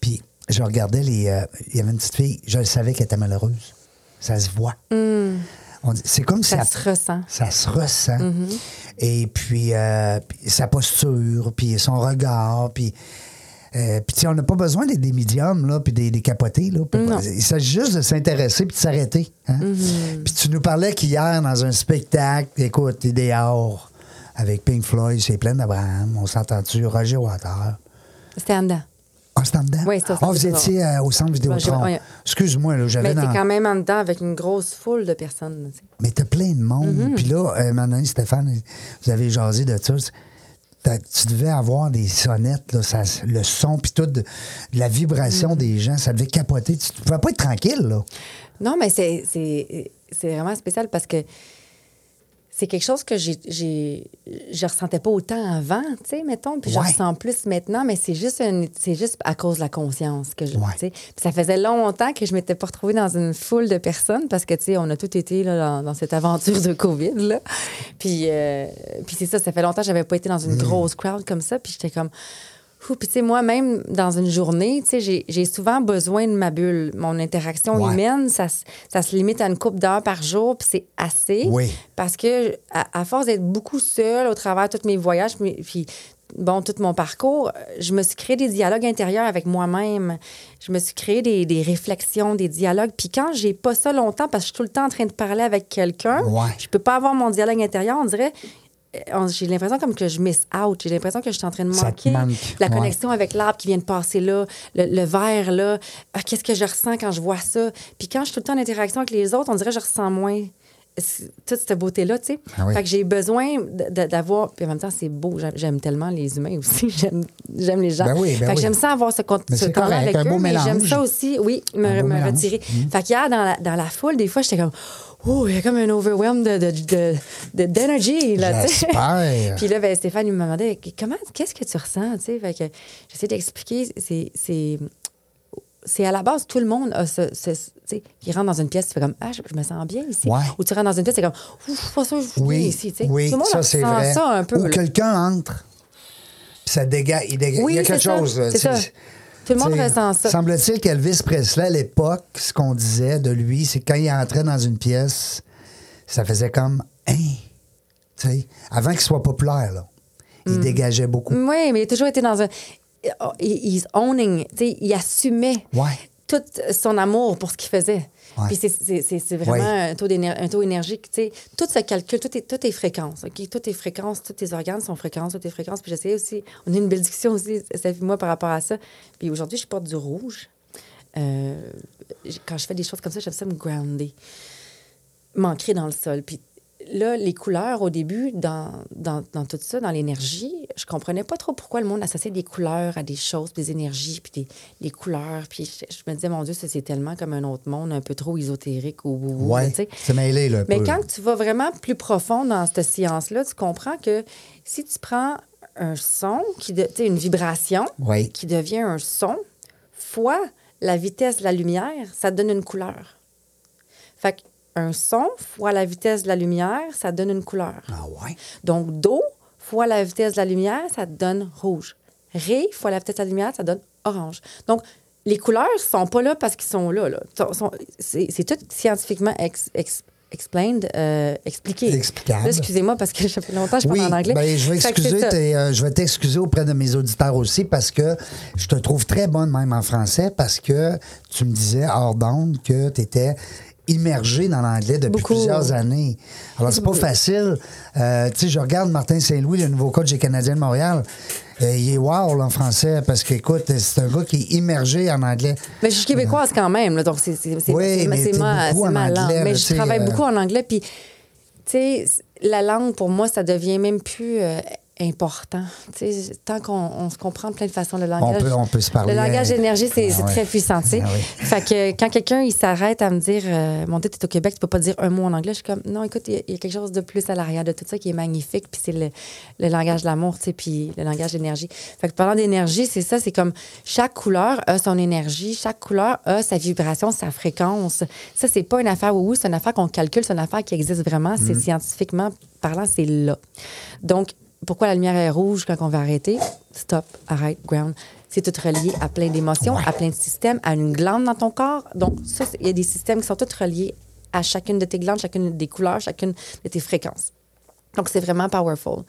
Puis je regardais les. euh, Il y avait une petite fille, je le savais qu'elle était malheureuse. Ça se voit. Dit- C'est comme Ça elle- se ressent. ça se ressent. Et puis, euh, puis sa posture, puis son regard, puis. euh, puis tu sais, on n'a pas besoin d'être des médiums, là, puis des, des capotés. Là, pour-. Il s'agit juste de s'intéresser puis de s'arrêter. hein. Puis tu nous parlais qu'hier, dans un spectacle, écoute, dehors, avec Pink Floyd, c'est plein d'Abraham, on s'entend-tu, Roger Water. C'était en dedans. Ah, c'était en dedans? Oui, au Ah, vous étiez euh, au centre Vidéotron. ouais. Excuse-moi, là, j'avais Mais t'es dans... quand même en dedans avec une grosse foule de personnes. Mais t'as plein de monde. Mm-hmm. Puis là, euh, moment donné, Stéphane, vous avez jasé de ça. Tu devais avoir des sonnettes, là, ça- le son, puis tout, de, de la vibration Mm-hmm. des gens. Ça devait capoter. Tu ne pouvais pas être tranquille, là. Non, mais c'est, c'est, c'est vraiment spécial parce que c'est quelque chose que j'ai, j'ai, je ressentais pas autant avant, tu sais, mettons, puis je Ouais. ressens plus maintenant, mais c'est juste, une- c'est juste à cause de la conscience que je, Ouais. tu sais. Puis ça faisait longtemps que je m'étais pas retrouvée dans une foule de personnes parce que, tu sais, on a tous été là, dans, dans cette aventure de COVID, là. Puis, euh, puis c'est ça, ça fait longtemps que j'avais pas été dans une Mm. grosse crowd comme ça, puis j'étais comme... Puis, tu sais, moi-même, dans une journée, tu sais, j'ai- souvent besoin de ma bulle. Mon interaction Ouais. humaine, ça, se- ça se limite à une couple d'heures par jour, puis c'est assez. Oui. Parce que, à, à force d'être beaucoup seule au travers de tous mes voyages, puis, puis, bon, tout mon parcours, je me suis créé des dialogues intérieurs avec moi-même. Je me suis créé des, des réflexions, des dialogues. Puis quand j'ai pas ça longtemps, parce que je suis tout le temps en train de parler avec quelqu'un, Ouais. je peux pas avoir mon dialogue intérieur, on dirait. Euh, J'ai l'impression comme que je miss out. J'ai l'impression que je suis en train de manquer manque, la ouais. connexion avec l'arbre qui vient de passer là, le, le verre là. Ah, Qu'est-ce que je ressens quand je vois ça? Puis quand je suis tout le temps en interaction avec les autres, on dirait que je ressens moins toute cette beauté-là, tu sais. Ah oui. Fait que j'ai besoin d'avoir. Puis en même temps, c'est beau. J'aime- tellement les humains aussi. J'aime les gens. Ben oui, ben fait que oui. j'aime ça avoir ce, ce temps-là avec un eux. beau mais j'aime ça aussi, oui, me, me retirer. Mm. Fait qu'hier, dans la, dans la foule, des fois, j'étais comme. Oh, il y a comme un overwhelm de, de, de, de- d'énergie, là. Puis là, ben, Stéphane, il me demandait comment, qu'est-ce que tu ressens. Fait que j'essaie d'expliquer, c'est, c'est, à la base, tout le monde a ce, ce- tu sais, qui rentre dans une pièce, tu fais comme, ah, je, je me sens bien ici. Ouais. Ou tu rentres dans une pièce, c'est comme, ouf, pas sûr, je suis bien ici, oui, tout le monde ça c'est vrai. ça un peu. Ou quelqu'un entre, puis ça dégage, il, dégage, Oui, il y a quelque ça, chose. c'est ça. Tout le monde ressent ça. Semble-t-il qu'Elvis Presley, à l'époque, ce qu'on disait de lui, c'est que quand il entrait dans une pièce, ça faisait comme, hein, tu sais, avant qu'il soit populaire, là. Mm. Il dégageait beaucoup. Oui, mais il a toujours été dans un. il- He's owning, tu sais, il assumait Ouais. tout son amour pour ce qu'il faisait. Ouais. Puis c'est- vraiment Ouais. un, taux un taux énergique. Tu sais, tout se calcule, tout est, tout est fréquence. OK? Tout est fréquence, tous tes organes sont fréquences, tout est fréquence. Puis j'essayais aussi, on a une belle discussion aussi, et moi, par rapport à ça. Puis aujourd'hui, je porte du rouge. Euh, quand je fais des choses comme ça, j'aime ça me grounder, m'ancrer dans le sol. Puis là, les couleurs, au début, dans, dans, dans tout ça, dans l'énergie, je comprenais pas trop pourquoi le monde associait des couleurs à des choses, des énergies, puis des, des couleurs. Puis je, je me disais, mon Dieu, ça, c'est tellement comme un autre monde, un peu trop ésotérique ou... ou- ou, Ouais, c'est mêlé, là, un Mais peu. quand tu vas vraiment plus profond dans cette science-là, tu comprends que si tu prends un son, qui de- une vibration, qui devient un son, fois la vitesse de la lumière, ça te donne une couleur. Fait qu'un son fois la vitesse de la lumière, ça donne une couleur. Ah ouais? Donc, do fois la vitesse de la lumière, ça donne rouge. Ré fois la vitesse de la lumière, ça donne orange. Donc, les couleurs sont pas là parce qu'ils sont là. là. C'est tout scientifiquement ex- ex- explained, euh, expliqué. Explicable. Excusez-moi parce que ça fait longtemps que je parle Oui, en anglais. ben, je vais excuser euh, je vais t'excuser auprès de mes auditeurs aussi parce que je te trouve très bonne même en français parce que tu me disais hors d'onde que tu étais immergé dans l'anglais depuis Beaucoup. plusieurs années. Alors, c'est pas facile. Euh, tu sais, je regarde Martin Saint-Louis, le nouveau coach des Canadiens de Montréal. Euh, il est wow là, en français parce qu'écoute, c'est un gars qui est immergé en anglais. Mais je suis québécoise quand même, là, donc c'est Oui, ma, ma langue. mais je travaille euh, beaucoup en anglais, puis, tu sais, la langue, pour moi, ça devient même plus important. Tant qu'on on se comprend de plein de façons, le langage... peut- on peut se parler, Le langage hein. d'énergie, c'est Ah c'est ouais. très puissant. Ah oui. Fait que quand quelqu'un, il s'arrête à me dire, euh, mon Dieu, t'es au Québec, tu peux pas dire un mot en anglais, je suis comme, non, écoute, il y, a- il y a quelque chose de plus à l'arrière de tout ça qui est magnifique, puis c'est le, le langage de l'amour, puis le langage d'énergie. Fait que parlant d'énergie, c'est ça, c'est comme chaque couleur a son énergie, chaque couleur a sa vibration, sa fréquence. Ça, c'est pas une affaire où c'est une affaire qu'on calcule, c'est une affaire qui existe vraiment, c'est Mm. scientifiquement parlant, c'est là. Donc, pourquoi la lumière est rouge quand on va arrêter? Stop, arrête, ground. C'est tout relié à plein d'émotions, à plein de systèmes, à une glande dans ton corps. Donc, il y a des systèmes qui sont tous reliés à chacune de tes glandes, chacune des couleurs, chacune de tes fréquences. Donc, c'est vraiment powerful.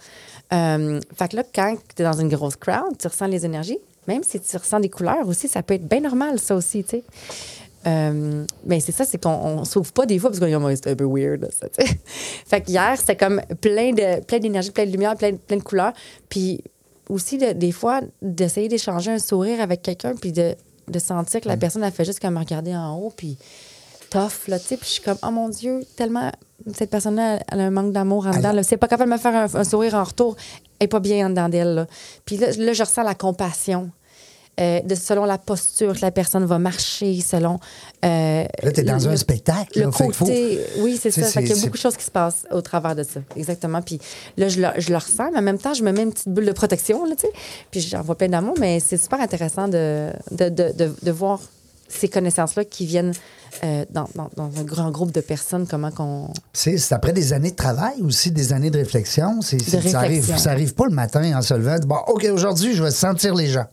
Euh, fait que là, quand tu es dans une grosse crowd, tu ressens les énergies. Même si tu ressens des couleurs aussi, ça peut être bien normal, ça aussi, tu sais. Euh, mais c'est ça, c'est qu'on ne s'ouvre pas des fois parce qu'on c'est un peu weird, ça. Fait qu'hier, c'était comme plein de plein d'énergie, plein de lumière, plein, de- plein de couleurs. Puis aussi, de- des fois, d'essayer d'échanger un sourire avec quelqu'un, puis de, de sentir que la personne, elle fait juste comme me regarder en haut, puis tough, là, tu sais. Puis je suis comme, oh mon Dieu, tellement, cette personne-là, elle a un manque d'amour en dedans. C'est pas capable de me faire un, un sourire en retour. Elle est pas bien en dedans d'elle, là. Puis là, là, je ressens la compassion. Euh, de, selon la posture que la personne va marcher, selon. euh, Là, t'es dans le- un spectacle. Le là, qu'il faut- côté. Oui, c'est Tu ça. Fait qu'il y a beaucoup de choses qui se passent au travers de ça. Exactement. Puis là, je le, je le ressens, mais en même temps, je me mets une petite bulle de protection, là, tu sais. Puis j'envoie plein d'amour, mais c'est super intéressant de, de, de, de, voir ces connaissances-là qui viennent euh, dans, dans, dans un grand groupe de personnes, comment qu'on. C'est après des années de travail aussi, des années de réflexion. C'est, ça, arrive, ça arrive pas le matin en se levant. Bon, OK, aujourd'hui, je vais sentir les gens.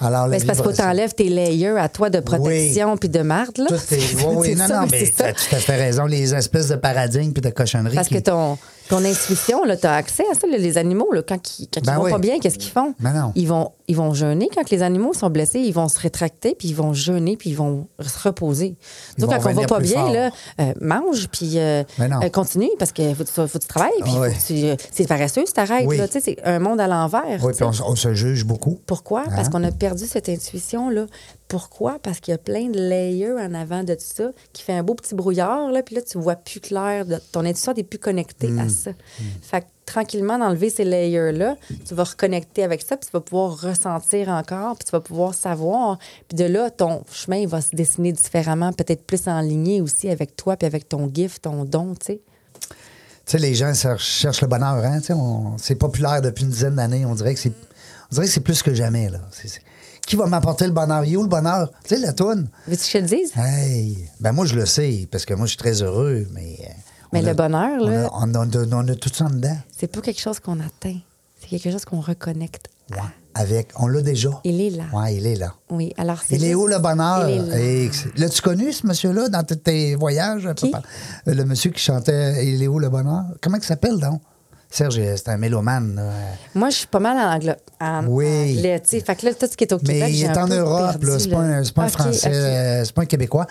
Alors, la Ben, c'est parce que t'enlèves tes layers à toi de protection puis de marde, là. Tout est... Oui, oui, non, ça, non, mais c'est ça. tu as tout à fait raison. Les espèces de paradigmes puis de cochonneries. Parce que ton, ton intuition, tu as accès à ça. là, les animaux, là, quand, ils, quand Ben ils vont oui. pas bien, qu'est-ce qu'ils font? Ben non. Ils vont, ils vont jeûner. Quand les animaux sont blessés, ils vont se rétracter, puis ils vont jeûner, puis ils vont se reposer. Donc, quand on va pas bien, fort. là, euh, mange, puis euh, Ben euh, continue, parce qu'il faut, que tu- faut que tu travailles. Puis Ah faut que c'est paresseux, c'est t'arrêtes. Oui. là, C'est un monde à l'envers. Oui, puis on se juge beaucoup. Pourquoi? Hein? Parce qu'on a perdu cette intuition-là Pourquoi? Parce qu'il y a plein de layers en avant de tout ça qui fait un beau petit brouillard, là, puis là, tu vois plus clair. de- ton intuition n'est plus connectée à ça. Fait que tranquillement, d'enlever ces layers-là, tu vas reconnecter avec ça, puis tu vas pouvoir ressentir encore, puis tu vas pouvoir savoir. Puis de là, ton chemin il va se dessiner différemment, peut-être plus en ligne aussi avec toi, puis avec ton gift, ton don, tu sais. Tu sais, les gens cherchent, le bonheur, hein? On- c'est populaire depuis une dizaine d'années. On dirait que c'est, on dirait que c'est plus que jamais, là. Qui va m'apporter le bonheur? You, le bonheur? Tu sais, la toune. Veux-tu que je te le dise? Hey! Ben, moi, je le sais, parce que moi, je suis très heureux, mais. euh, Mais le a- bonheur, on là- On a, on a- on a tout ça en dedans. C'est pas quelque chose qu'on atteint. C'est quelque chose qu'on reconnecte. Ouais. Avec. On l'a déjà. Il est là. Ouais, il est là. Oui, alors c'est Il est où le bonheur? Il est L'as-tu connu, ce monsieur-là, dans tous tes voyages? Qui? Le monsieur qui chantait Il est où le bonheur? Comment il s'appelle, donc? Serge, c'est un mélomane. là. Moi, je suis pas mal en, Oui. anglais, sais. Fait que là, tout ce qui est au Québec, Mais il est en Europe. C'est pas un, c'est pas un Français, ok. euh, c'est pas un Québécois.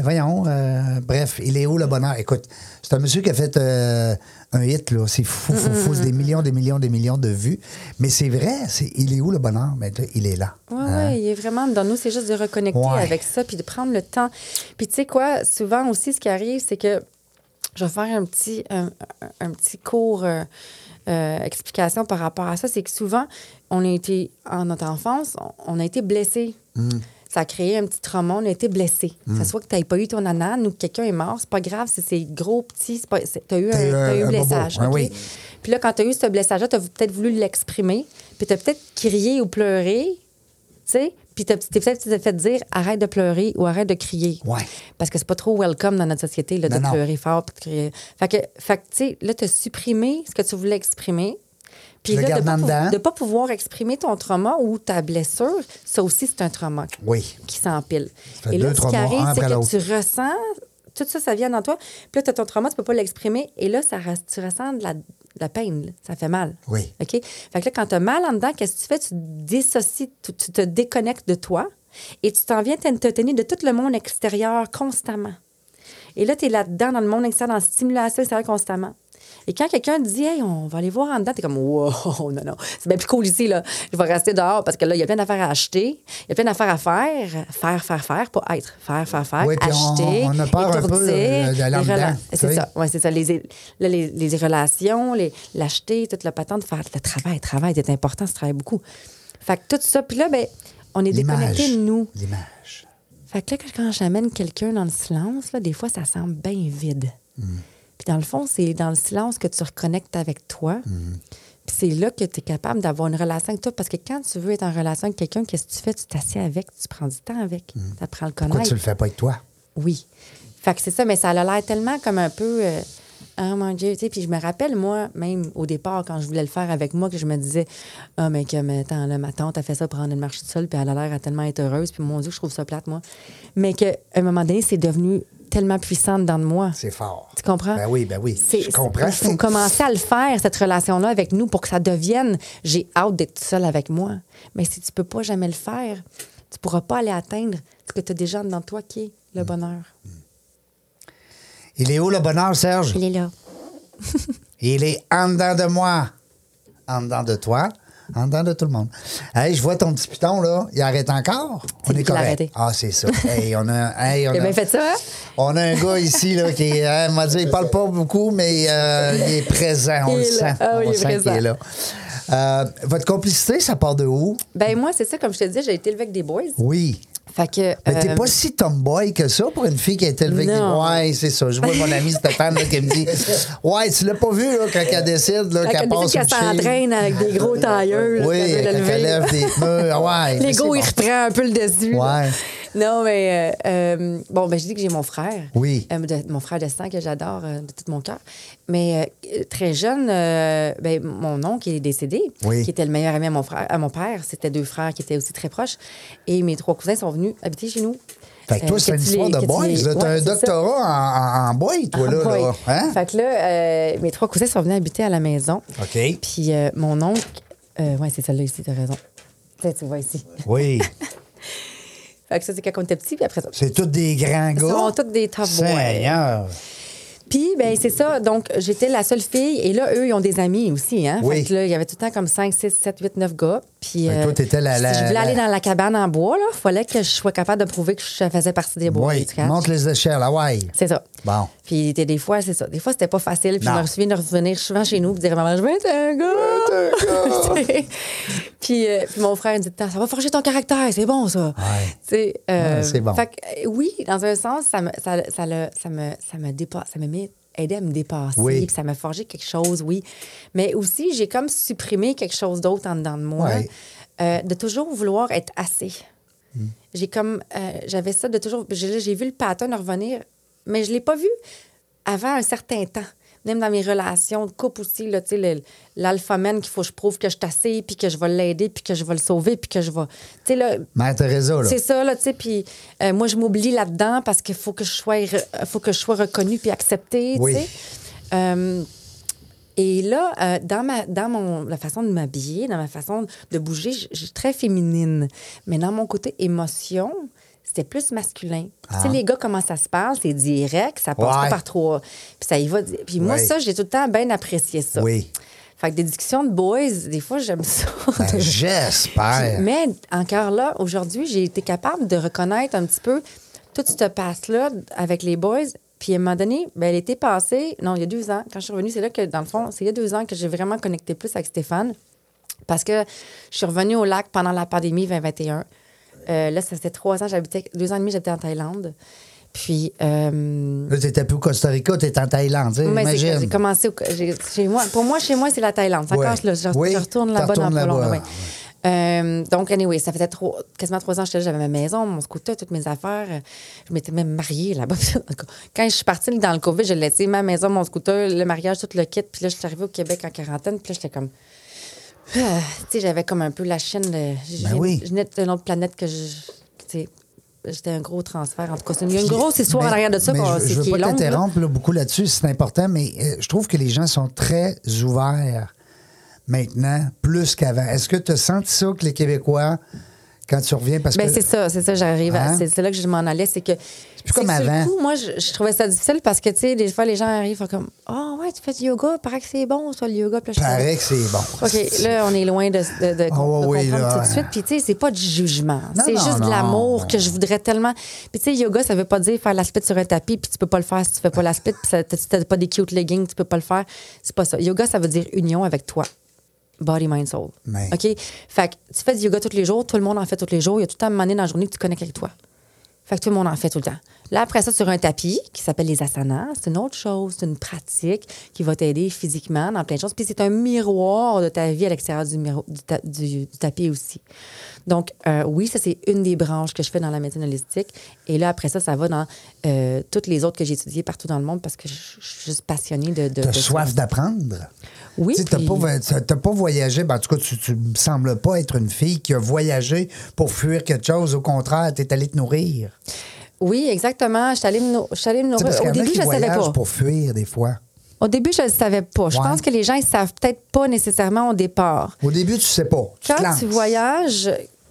Voyons, euh, bref, il est où le bonheur? Écoute, c'est un monsieur qui a fait euh, un hit, là. C'est fou, fou, fou. C'est des millions, des millions, des millions de vues. Mais c'est vrai, c'est il est où le bonheur? Là, il est là. Oui, Hein? oui, il est vraiment dans nous, c'est juste de reconnecter Ouais. avec ça, puis de prendre le temps. Puis tu sais quoi, souvent aussi, ce qui arrive, c'est que je vais faire un petit, un, petit cours euh, euh, explication par rapport à ça. C'est que souvent, on a été, en notre enfance, on, on a été blessé. Mm. Ça a créé un petit trauma, on a été blessé. Que ce soit que tu n'aies pas eu ton anane ou que quelqu'un est mort, c'est pas grave, c'est c'est gros, petit, tu as eu un, eu blessage. Oui. Puis là, quand tu as eu ce blessage-là, tu as peut-être voulu l'exprimer, puis tu as peut-être crié ou pleuré, sais, puis t'as- t'es peut-être tu t'es fait dire arrête de pleurer ou arrête de crier. Ouais. Parce que c'est pas trop welcome dans notre société là, de Non, non. pleurer fort puis de crier. Fait que, fait que, tu sais, là, tu as supprimé ce que tu voulais exprimer. Puis là, de gardes pas, pouvoir exprimer ton trauma ou ta blessure, ça aussi, c'est un trauma Oui. qui s'empile. Et là, ce qui arrive, c'est que tu ressens, tout ça, ça vient dans toi. Puis là, tu as ton trauma, tu peux pas l'exprimer. Et là, ça, tu ressens de la, la peine. là. Ça fait mal. Oui. OK? Fait que là, quand tu as mal en dedans, qu'est-ce que tu fais? Tu te dissocies, tu, tu te déconnectes de toi et tu t'en viens t'entertainer de tout le monde extérieur constamment. Et là, tu es là-dedans, dans le monde extérieur, dans la stimulation extérieure constamment. Et quand quelqu'un te dit, hey, on va aller voir en dedans, t'es comme, wow, non, non, c'est bien plus cool ici, là. Je vais rester dehors parce que là, il y a plein d'affaires à acheter, il y a plein d'affaires à faire. Faire, faire, faire, pas être. Faire, faire, faire. Puis on- acheter. on a peur un peu, d'aller rela-. C'est ça. Oui, c'est ça. Les, les, les relations, les- l'acheter, toute la patente, faire le travail. Le travail c'est important, ça travaille beaucoup. Fait que tout ça, puis là, ben, on est déconnecté de nous. L'image. Fait que là, quand j'amène quelqu'un dans le silence, là, des fois, ça semble bien vide. Puis dans le fond, c'est dans le silence que tu reconnectes avec toi. Puis c'est là que tu es capable d'avoir une relation avec toi. Parce que quand tu veux être en relation avec quelqu'un, qu'est-ce que tu fais? Tu t'assieds avec, tu prends du temps avec. Ça prend le Pourquoi connaître. tu le fais pas avec toi? Oui. Fait que c'est ça, mais ça a l'air tellement comme un peu. euh, Ah mon Dieu, tu sais, puis je me rappelle, moi, même au départ, quand je voulais le faire avec moi, que je me disais, ah, mais que, mais attends, là, ma tante a fait ça pour prendre une marche toute seule, puis elle a l'air à tellement être heureuse, puis mon Dieu, je trouve ça plate, moi. Mais qu'à un moment donné, c'est devenu tellement puissant dans de moi. C'est fort. Tu comprends? Ben oui, ben oui. Je comprends. Il faut commencer à le faire, cette relation-là avec nous, pour que ça devienne j'ai hâte d'être seule avec moi. Mais si tu peux pas jamais le faire, tu pourras pas aller atteindre ce que tu as déjà dans toi qui est le bonheur. Il est où le bonheur, Serge? Il est là. Il est en dedans de moi. En dedans de toi. En dedans de tout le monde. Hey, je vois ton petit piton, là. Il arrête encore? C'est On est correct. arrêté. Ah, c'est ça. Hey, on a. Hey, on, Il a bien fait ça, hein? on a un gars ici, là, qui hein, m'a dit, il parle pas beaucoup, mais euh, il est présent. On Il le est sent. Ah oui, on il est sent qu'il est là. Euh, votre complicité, ça part de où? Ben moi, c'est ça, comme je te dis, j'ai été élevée avec des boys. Oui. Fait que. Mais t'es euh, pas si tomboy que ça pour une fille qui a été élevée. Non. Ouais, c'est ça. Je vois mon ami Stéphane là, qui me dit Ouais, tu l'as pas vu là, quand elle décide là, qu'elle elle passe qu'elle s'entraîne avec des gros tailleurs. Oui, qu'elle elle lève des murs. Ouais. L'ego, il reprend un peu le dessus. Ouais. Non, mais euh, euh, bon, ben, je dis que j'ai mon frère. Oui. Euh, de- mon frère de sang que j'adore euh, de tout mon cœur. Mais très jeune, ben, mon oncle est décédé, Oui. qui était le meilleur ami à mon, frère, à mon père. C'était deux frères qui étaient aussi très proches. Et mes trois cousins sont venus habiter chez nous. Fait que toi, c'est une tu histoire de tu boys. là. T'as Ouais, un c'est ça. doctorat en, en, en boy, toi, là. Ah, là. oui. Hein? Fait que là, euh, mes trois cousins sont venus habiter à la maison. OK. Puis mon oncle, ouais, c'est celle-là ici, t'as raison. Tu sais, tu vois ici. Oui. Fait que ça, c'est quand on était petit, puis après ça. C'est tous des grands Ils gars. sont tous des boys. Seigneur. Puis, ben c'est ça. Donc, j'étais la seule fille. Et là, eux, ils ont des amis aussi. Hein? Oui. Fait que là, il y avait tout le temps comme 5, 6, 7, 8, 9 gars. Puis, toi, euh, la- la- si je voulais la- aller dans la cabane en bois, il fallait que je sois capable de prouver que je faisais partie des bois. Oui, monte les échelles, ah ouais. C'est ça. Bon. Puis des, des fois, c'est ça. Des fois, c'était pas facile. Puis Non. je me souviens de revenir souvent chez nous et dire maman, je veux être un gars. puis, euh, puis mon frère me dit, ça va forger ton caractère, c'est bon ça. Euh, Ouais, c'est bon. fait que, oui, dans un sens, ça me, ça, ça, le- ça me, ça me dépasse, ça me met aidé à me dépasser, Oui. puis ça m'a forgé quelque chose, oui. Mais aussi, j'ai comme supprimé quelque chose d'autre en dedans de moi, Ouais. euh, de toujours vouloir être assez. Hmm. J'ai comme, euh, j'avais ça de toujours, j'ai vu le pattern revenir, mais je l'ai pas vu avant un certain temps. Même dans mes relations de couple aussi, là, tu sais, l'alpha-man qu'il faut que je prouve que je assez, puis que je vais l'aider, puis que je vais le sauver, puis que je vais... Tu sais, là, Mère Teresa, là. c'est ça, là, tu sais. Puis euh, moi, je m'oublie là-dedans parce qu'il faut que je sois, re- faut que je sois reconnue puis acceptée, Oui. tu sais. Euh, et là, euh, dans, ma, dans mon, la façon de m'habiller, dans ma façon de bouger, je je suis très féminine. Mais dans mon côté émotion, c'était plus masculin. Tu sais, les gars, comment ça se passe? C'est direct, ça passe Ah. Ouais. pas par trois. Puis ça y va. Puis moi, Oui. ça, j'ai tout le temps bien apprécié ça. Oui. Fait que des discussions de boys, des fois, j'aime ça. Ben, J'espère. Mais encore là, aujourd'hui, j'ai été capable de reconnaître un petit peu tout ce passe-là avec les boys. Puis à un moment donné, ben, l'été passé, non, il y a deux ans, quand je suis revenue, c'est là que, dans le fond, c'est il y a deux ans que j'ai vraiment connecté plus avec Stéphane. Parce que je suis revenue au lac pendant la pandémie 2021. Euh, là, ça faisait trois ans, j'habitais, deux ans et demi, j'habitais en Thaïlande. Puis, euh, Là, t'étais plus au Costa Rica, t'étais en Thaïlande, tu imagine. j'ai commencé au- chez moi. Pour moi, chez moi, c'est la Thaïlande. Ça Ouais. casse là. Je, Oui, je retourne là-bas dans pas long. ouais. Euh, donc, anyway, ça faisait trop, quasiment trois ans que j'étais là. J'avais ma maison, mon scooter, toutes mes affaires. Je m'étais même mariée là-bas. Quand je suis partie dans le COVID, j'ai laissé ma maison, mon scooter, le mariage, tout le kit. Puis là, je suis arrivée au Québec en quarantaine. Puis là, j'étais comme. Ah, tu sais, j'avais comme un peu la chaîne. de- Je Ben venais- oui. je venais d'une autre planète que je. J'étais un gros transfert. En tout cas, c'est- il y a une grosse histoire en Mais- arrière de ça je, qui veux pas t'interrompre là, beaucoup là-dessus, c'est important, mais euh, je trouve que les gens sont très ouverts maintenant, plus qu'avant. Est-ce que tu as senti ça que les Québécois, quand tu reviens, parce Ben, que c'est ça, c'est ça, j'arrive à- Hein? c'est là que je m'en allais, c'est que. plus comme c'est sur le avant. coup, moi, je, je trouvais ça difficile parce que, tu sais, des fois, les gens arrivent, font comme, ah, ouais, tu fais du yoga, paraît que c'est bon, ça, le yoga. Puis paraît que c'est bon. comme, OK, là, on est loin de, de, de, Oh, de oui, comprendre là. tout de suite. Puis, tu sais, c'est pas du jugement. Non, C'est non, juste de non. l'amour que je voudrais tellement. Puis, tu sais, yoga, ça veut pas dire faire la split sur un tapis, puis tu peux pas le faire si tu fais pas la split, puis si t'as pas des cute leggings, tu peux pas le faire. C'est pas ça. Yoga, ça veut dire union avec toi. Body, mind, soul. OK? Fait que tu fais du yoga tous les jours, tout le monde en fait tous les jours. Il y a tout le temps une année dans la journée que tu connectes avec toi. Fait que tout le monde en fait tout le temps. Là, après ça, sur un tapis qui s'appelle les asanas, c'est une autre chose, c'est une pratique qui va t'aider physiquement dans plein de choses. Puis c'est un miroir de ta vie à l'extérieur du, du, ta- du- du tapis aussi. Donc, euh, oui, ça, c'est une des branches que je fais dans la médecine holistique. Et là, après ça, ça va dans euh, toutes les autres que j'ai étudiées partout dans le monde parce que je, je suis juste passionnée de. de de soif d'apprendre? Oui, Tu t'as puis- pas, pas voyagé, ben, en tout cas, tu, tu me sembles pas être une fille qui a voyagé pour fuir quelque chose. Au contraire, t'es allé te nourrir. Oui, exactement. Je suis allée me, nou- je suis allée me Tu sais, parce nourrir. qu'il y Au en a début, qui je ne savais voyagent pas. pour fuir, des fois. Au début, je ne savais pas. Je Ouais. pense que les gens, ils savent peut-être pas nécessairement au départ. Au début, tu sais pas. Tu te Quand lances. tu voyages,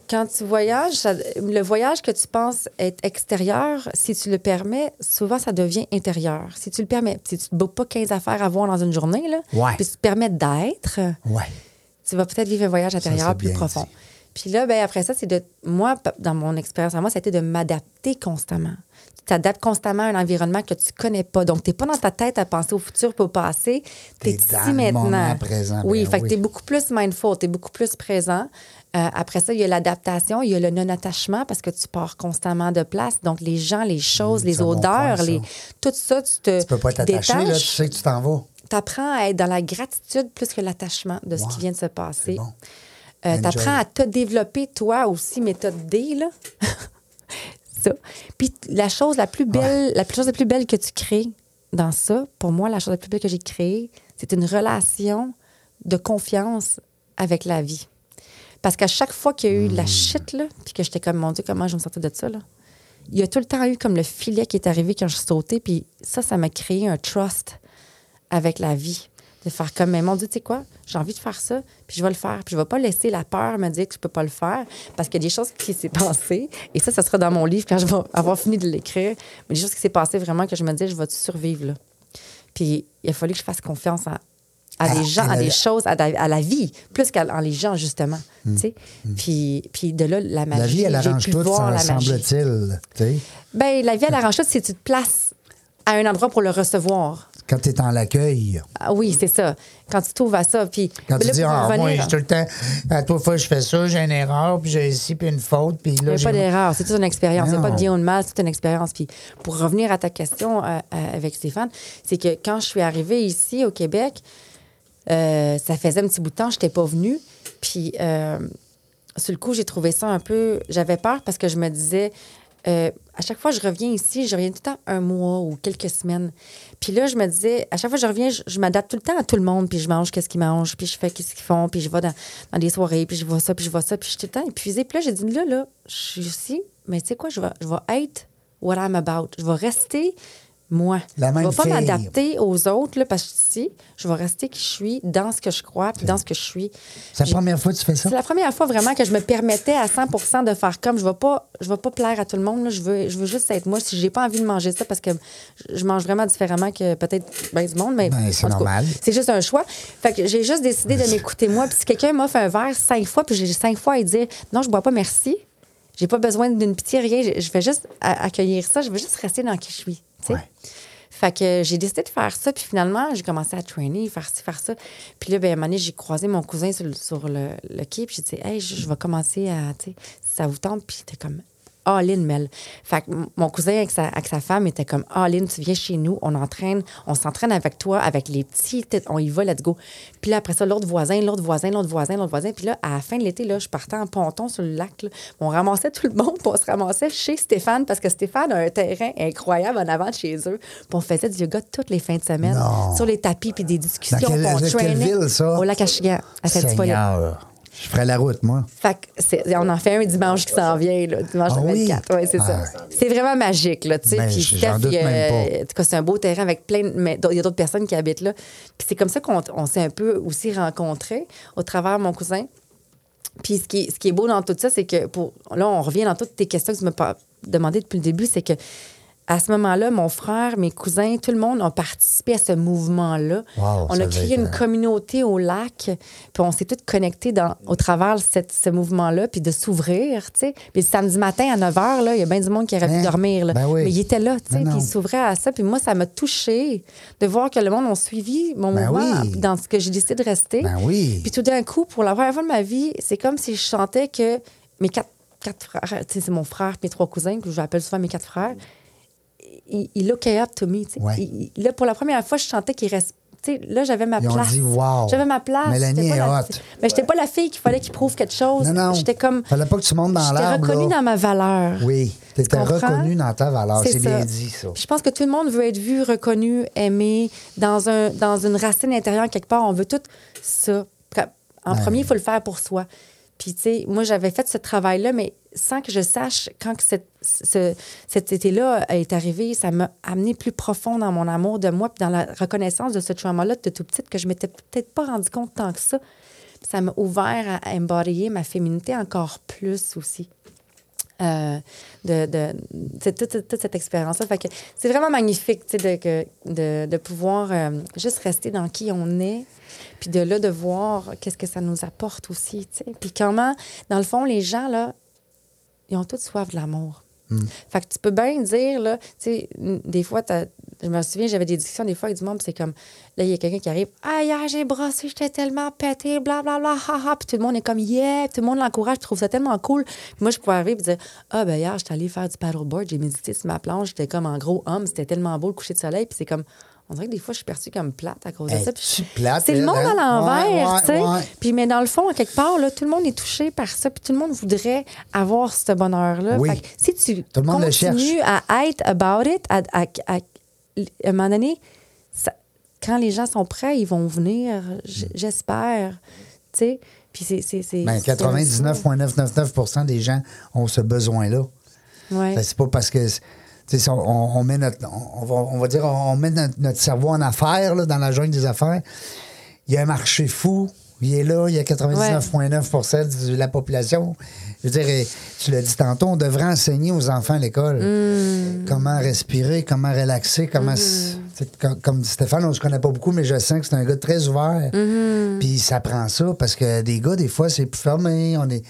quand tu voyages, ça- le voyage que tu penses être extérieur, si tu le permets, souvent ça devient intérieur. Si tu le permets, si tu ne bookes pas 15 affaires à voir dans une journée, là, Ouais. puis tu te permets d'être, Ouais. tu vas peut-être vivre un voyage intérieur c'est plus bien profond. dit. Puis là, ben, après ça, c'est de. Moi, dans mon expérience à moi, ça a été de m'adapter constamment. Tu t'adaptes constamment à un environnement que tu connais pas. Donc, tu n'es pas dans ta tête à penser au futur puis au passé. Tu es T'es dans ici maintenant. présent, Oui, ben fait que oui. tu es beaucoup plus mindful, tu es beaucoup plus présent. Euh, après ça, il y a l'adaptation, il y a le non-attachement parce que tu pars constamment de place. Donc, les gens, les choses, les bon odeurs, point, les... tout ça, tu te Tu peux pas t'attacher, là, tu sais que tu t'en vas. tu apprends à être dans la gratitude plus que l'attachement de ce qui vient de se passer. C'est bon. Euh, tu apprends à te développer, toi aussi, méthode D, là. ça. Puis la chose la plus belle, la chose la plus belle que tu crées dans ça, pour moi, la chose la plus belle que j'ai créée, c'est une relation de confiance avec la vie. Parce qu'à chaque fois qu'il y a eu de Hmm. la shit, là, puis que j'étais comme, mon Dieu, comment je vais me sortir de ça, là, il y a tout le temps eu comme le filet qui est arrivé quand je suis sautée, puis ça, ça m'a créé un trust avec la vie. De faire comme, mais mon Dieu, tu sais quoi, j'ai envie de faire ça, puis je vais le faire. Puis je vais pas laisser la peur me dire que je peux pas le faire, parce qu'il y a des choses qui s'est passées, et ça, ça sera dans mon livre quand je vais avoir fini de l'écrire, mais des choses qui s'est passées vraiment que je me dis, je vais survivre, là. Puis il a fallu que je fasse confiance à, à À- des gens, à des choses, à, la- vie, plus qu'à les gens, justement. Tu sais. Puis, puis de là, la magie. La vie, elle arrange tout, ça semble-t-il. Ben, la vie, elle arrange tout si tu te places à un endroit pour le recevoir. Quand tu es en l'accueil. Ah oui, c'est ça. Quand tu t'ouvres à ça. Puis, Quand tu là, dis, ah, revenir- moi, j'ai tout le temps, à toi, fois, je fais ça, j'ai une erreur, puis j'ai ici, puis une faute, puis Il n'y là, a pas d'erreur, c'est toute une expérience. Il n'y a pas de bien ou de mal, c'est toute une expérience. Puis pour revenir à ta question euh, euh, avec Stéphane, c'est que quand je suis arrivée ici au Québec, euh, ça faisait un petit bout de temps, je n'étais pas venue. Puis euh, sur le coup, j'ai trouvé ça un peu. J'avais peur parce que je me disais. À chaque fois que je reviens ici, je reviens tout le temps un mois ou quelques semaines. Puis là, je me disais, à chaque fois que je reviens, je, m'adapte tout le temps à tout le monde, puis je mange qu'est-ce qu'ils mangent, puis je fais qu'est-ce qu'ils font, puis je vais dans, dans des soirées, puis je vois ça, puis je vois ça, puis je suis tout le temps épuisée. Puis là, j'ai dit, là, là, je suis ici, mais tu sais quoi, je vais, je vais être what I'm about. Je vais rester moi. La même je vais pas m'adapter aux autres, là, parce que ici, je vais rester qui je suis, dans ce que je crois, puis dans ce que je suis. C'est la première fois que tu fais ça? c'est la première fois vraiment que je me permettais à 100% de faire comme. Je ne vais, pas- je vais pas plaire à tout le monde. là. Je, veux, je veux juste être moi. Si j'ai pas envie de manger ça, parce que je- je mange vraiment différemment que peut-être ben du monde, mais Ben, c'est normal. c'est juste un choix. Fait que j'ai juste décidé de m'écouter moi. Puis si quelqu'un m'offre un verre cinq fois, puis j'ai cinq fois à dire non, je bois pas, merci. J'ai pas besoin d'une pitié, rien. Je- Je vais juste accueillir ça. Je veux juste rester dans qui je suis. Tu sais. Ouais. Fait que j'ai décidé de faire ça, puis finalement, j'ai commencé à trainer, faire ci, faire ça. Puis là, ben, à un moment donné, j'ai croisé mon cousin sur le, sur le, le quai, puis j'ai dit, hey, je, je vais commencer à, tu sais, si ça vous tente, puis t'es comme, all-in, Mel. Fait que mon cousin avec sa, avec sa femme était comme, all-in, tu viens chez nous, on entraîne, on s'entraîne avec toi, avec les petits, on y va, let's go. Puis là, après ça, l'autre voisin, l'autre voisin, l'autre voisin, l'autre voisin. Puis là, à la fin de l'été, là, je partais en ponton sur le lac, là. On ramassait tout le monde, puis on se ramassait chez Stéphane, parce que Stéphane a un terrain incroyable en avant de chez eux. Puis on faisait du yoga toutes les fins de semaine, Non. sur les tapis, puis des discussions. Dans quelle- on de quelle ville, ça? Au lac Achigan, à. Seigneur, je ferais la route, moi. Fait que on en fait un dimanche qui s'en vient, là, dimanche Ah le oui? 24. Ouais, c'est ça. Ah. C'est vraiment magique, là, tu sais. Ben, Puis Steph, doute même pas. c'est un beau terrain avec plein de... mais Il y a d'autres personnes qui habitent là. Puis c'est comme ça qu'on on s'est un peu aussi rencontrés au travers de mon cousin. Puis ce qui, est, ce qui est beau dans tout ça, c'est que pour là, on revient dans toutes tes questions que tu m'as demandé depuis le début, c'est que à ce moment-là, mon frère, mes cousins, tout le monde a participé à ce mouvement-là. Wow, on a créé une euh, communauté au lac, puis on s'est tous connectés dans, au travers de cette- ce mouvement-là, puis de s'ouvrir, tu sais. Puis le samedi matin à 9 h, il y a bien du monde qui aurait pu Hein? dormir, là. Ben oui. Mais il était là, tu sais, Ben puis il s'ouvrait à ça. Puis moi, ça m'a touché de voir que le monde a suivi mon Ben mouvement oui. dans ce que j'ai décidé de rester. Ben oui. Puis tout d'un coup, pour la première fois de ma vie, c'est comme si je sentais que mes quatre, quatre frères, tu sais, c'est mon frère, mes trois cousins, que j'appelle souvent mes quatre frères, il, il looked up to me. Ouais. Il- il- là, pour la première fois, je sentais qu'il reste. tu sais, Là, j'avais ma Ils place. dit, Wow. J'avais ma place. Mélanie J'étais est la- hot. Mais j'étais pas la fille qu'il fallait qu'il prouve quelque chose. Non, non. J'étais comme. Fallait pas que tu montes dans J'étais l'arbre. reconnue là. dans ma valeur. Oui, tu étais comprends? reconnue dans ta valeur. C'est bien dit, ça. Puis Je pense que tout le monde veut être vu, reconnu, aimé, dans, un, dans une racine intérieure quelque part. On veut tout ça. En Ouais. premier, il faut le faire pour soi. Puis, tu sais, moi, j'avais fait ce travail-là, mais sans que je sache, quand cette- ce- cet été-là est arrivé, ça m'a amené plus profond dans mon amour de moi, puis dans la reconnaissance de ce trauma-là de tout petite, que je m'étais peut-être pas rendu compte tant que ça. Ça m'a ouvert à embodyer ma féminité encore plus aussi. Euh, de, de, c'est toute, toute- cette expérience-là. C'est vraiment magnifique de, de, de pouvoir euh, juste rester dans qui on est, puis de là, de voir qu'est-ce que ça nous apporte aussi. tu sais. Puis comment, dans le fond, les gens, là, ils ont tous soif de l'amour. Fait que tu peux bien dire, là, tu sais, des fois, t'as- je me souviens, j'avais des discussions des fois avec du monde, c'est comme, là, il y a quelqu'un qui arrive, ah, hier, j'ai brossé, j'étais tellement pété, blablabla, haha, puis tout le monde est comme, yeah, puis tout le monde l'encourage, puis trouve ça tellement cool. Puis moi, je pouvais arriver et dire, ah, ben, hier, j'étais allée faire du paddleboard, j'ai médité sur ma planche, j'étais comme en gros homme, c'était tellement beau le coucher de soleil, puis c'est comme, on dirait que des fois, je suis perçue comme plate à cause de ça. Puis plate, c'est le elle, monde hein? à l'envers, Ouais, tu sais. ouais. Puis, mais dans le fond, à quelque part, là, tout le monde est touché par ça, puis tout le monde voudrait avoir ce bonheur-là. Oui. Fait que si tu Tout le monde le continues à être about it, à, à- à- à un moment donné, ça- quand les gens sont prêts, ils vont venir, j- j'espère. Tu sais, puis c'est... c'est- c'est- Ben, c'est- 99,999 des gens ont ce besoin-là. Ouais. Ben, c'est pas parce que. On, on met notre. On va, on va dire, on met notre, notre cerveau en affaires, là, dans la jungle des affaires. Il y a un marché fou. Il est là, il y a 99,9% de la population. Je veux dire, tu l'as dit tantôt, on devrait enseigner aux enfants à l'école Mm. comment respirer, comment relaxer, comment C'est Comme, comme Stéphane, on se connaît pas beaucoup, mais je sens que c'est un gars très ouvert. Mm-hmm. Puis ça prend ça parce que des gars, des fois, c'est plus fermé. On est.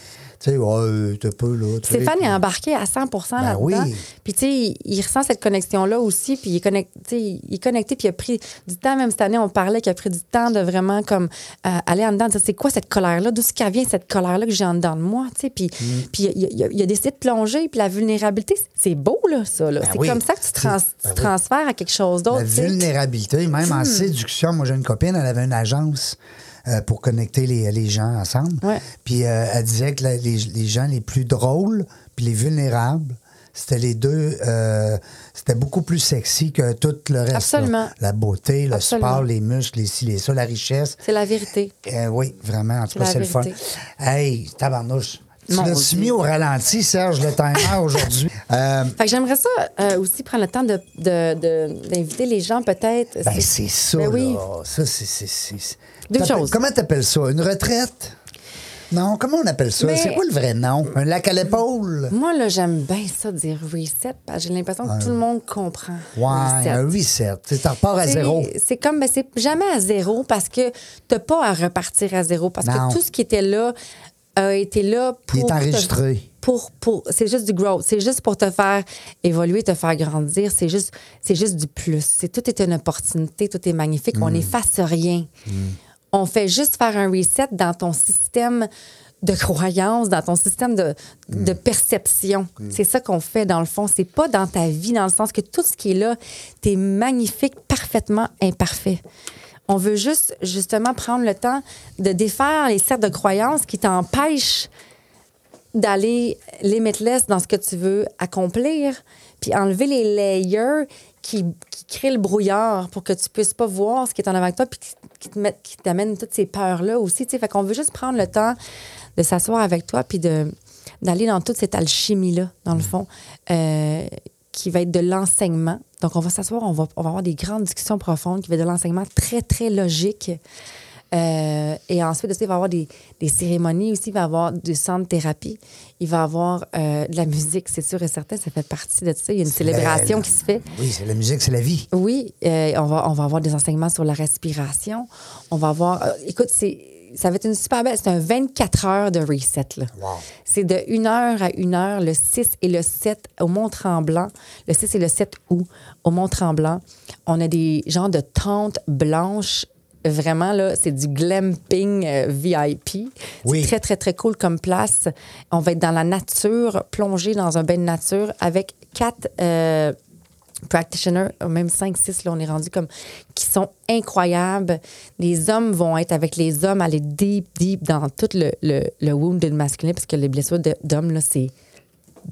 Tu sais, ouais, t'es pas là. tu sais, Stéphane est embarqué à 100 là-dedans. oui. Puis, tu sais, il, il ressent cette connexion-là aussi. Puis, il est, connecté, il est connecté. Puis, il a pris du temps. Même cette année, on parlait qu'il a pris du temps de vraiment comme euh, aller en dedans, dire c'est quoi cette colère-là? D'où qu'elle vient, cette colère-là que j'ai en dedans de moi? Tu sais, puis, Mm. puis il, a- il a, il a décidé de plonger. Puis, la vulnérabilité, c'est beau, là, ça. là. Ben c'est oui. comme ça que tu, trans- ben tu oui. transfères à quelque chose d'autre. La vulnérabilité, même Hmm. en séduction. Moi, j'ai une copine, elle avait une agence euh, pour connecter les, les gens ensemble. Ouais. Puis euh, elle disait que la- les, les gens les plus drôles puis les vulnérables, c'était les deux. euh, c'était beaucoup plus sexy que tout le reste. Absolument. là. La beauté, le Absolument. sport, les muscles, les ci, les ça, la richesse. C'est la vérité. Oui, vraiment. En tout cas, c'est le fun. Hey, tabarnouche. Tu Dieu. mis au ralenti, Serge, le timer aujourd'hui? Euh, Fait que j'aimerais ça euh, aussi prendre le temps de- de- de- d'inviter les gens, peut-être. Ben, c'est ça, Ben oui. là. Ça, c'est. Deux choses. Comment t'appelles ça? Une retraite? Non, comment on appelle ça? Mais- C'est quoi le vrai nom? Un lac à l'épaule? Moi, là, j'aime bien ça dire reset, parce que j'ai l'impression que tout le monde comprend. Ouais, reset. un reset. Tu repars à zéro. C'est comme, ben, c'est jamais à zéro parce que t'as pas à repartir à zéro parce Non. que tout ce qui était là a été là pour. Il est te- enregistré. pour, pour, c'est juste du growth. C'est juste pour te faire évoluer, te faire grandir. C'est juste, c'est juste du plus. C'est, tout est une opportunité, tout est magnifique. Mm. On n'efface rien. On fait juste faire un reset dans ton système de croyance, dans ton système de, de Mm. perception. C'est ça qu'on fait dans le fond. C'est pas dans ta vie, dans le sens que tout ce qui est là, t'es magnifique, parfaitement imparfait. On veut juste, justement, prendre le temps de défaire les cercles de croyances qui t'empêchent d'aller limitless dans ce que tu veux accomplir, puis enlever les layers qui, créent le brouillard pour que tu puisses pas voir ce qui est en avant de toi, puis qui, qui t'amènent toutes ces peurs-là aussi. tu sais. Fait qu'on veut juste prendre le temps de s'asseoir avec toi, puis d'aller dans toute cette alchimie-là, dans le fond, euh, qui va être de l'enseignement. Donc, on va s'asseoir, on va, on va avoir des grandes discussions profondes qui va être de l'enseignement très, très logique. Euh, et ensuite, aussi, il va y avoir des, des cérémonies aussi, il va y avoir du centre de thérapie, il va y avoir euh, de la musique, c'est sûr et certain, ça fait partie de ça. Il y a une célébration la- qui se fait. Oui, c'est la musique, c'est la vie. Oui, euh, on, va, on va avoir des enseignements sur la respiration. On va avoir. écoute, c'est. Ça va être une super belle. C'est un 24 heures de reset. Là. Wow. C'est de 1 heure à 1 heure, le 6 et le 7 au Mont-Tremblant. Le 6 et le 7 août au Mont-Tremblant. On a des genres de tentes blanches. Vraiment, là, c'est du glamping euh, VIP. Oui. C'est très, très, très cool comme place. On va être dans la nature, plongé dans un bain de nature avec quatre euh, practitioners, même 5, 6, là, on est rendu comme, qui sont incroyables. Les hommes vont être avec les hommes, aller deep, deep dans tout le, le, le wounded masculin, parce que les blessures d'hommes, là, c'est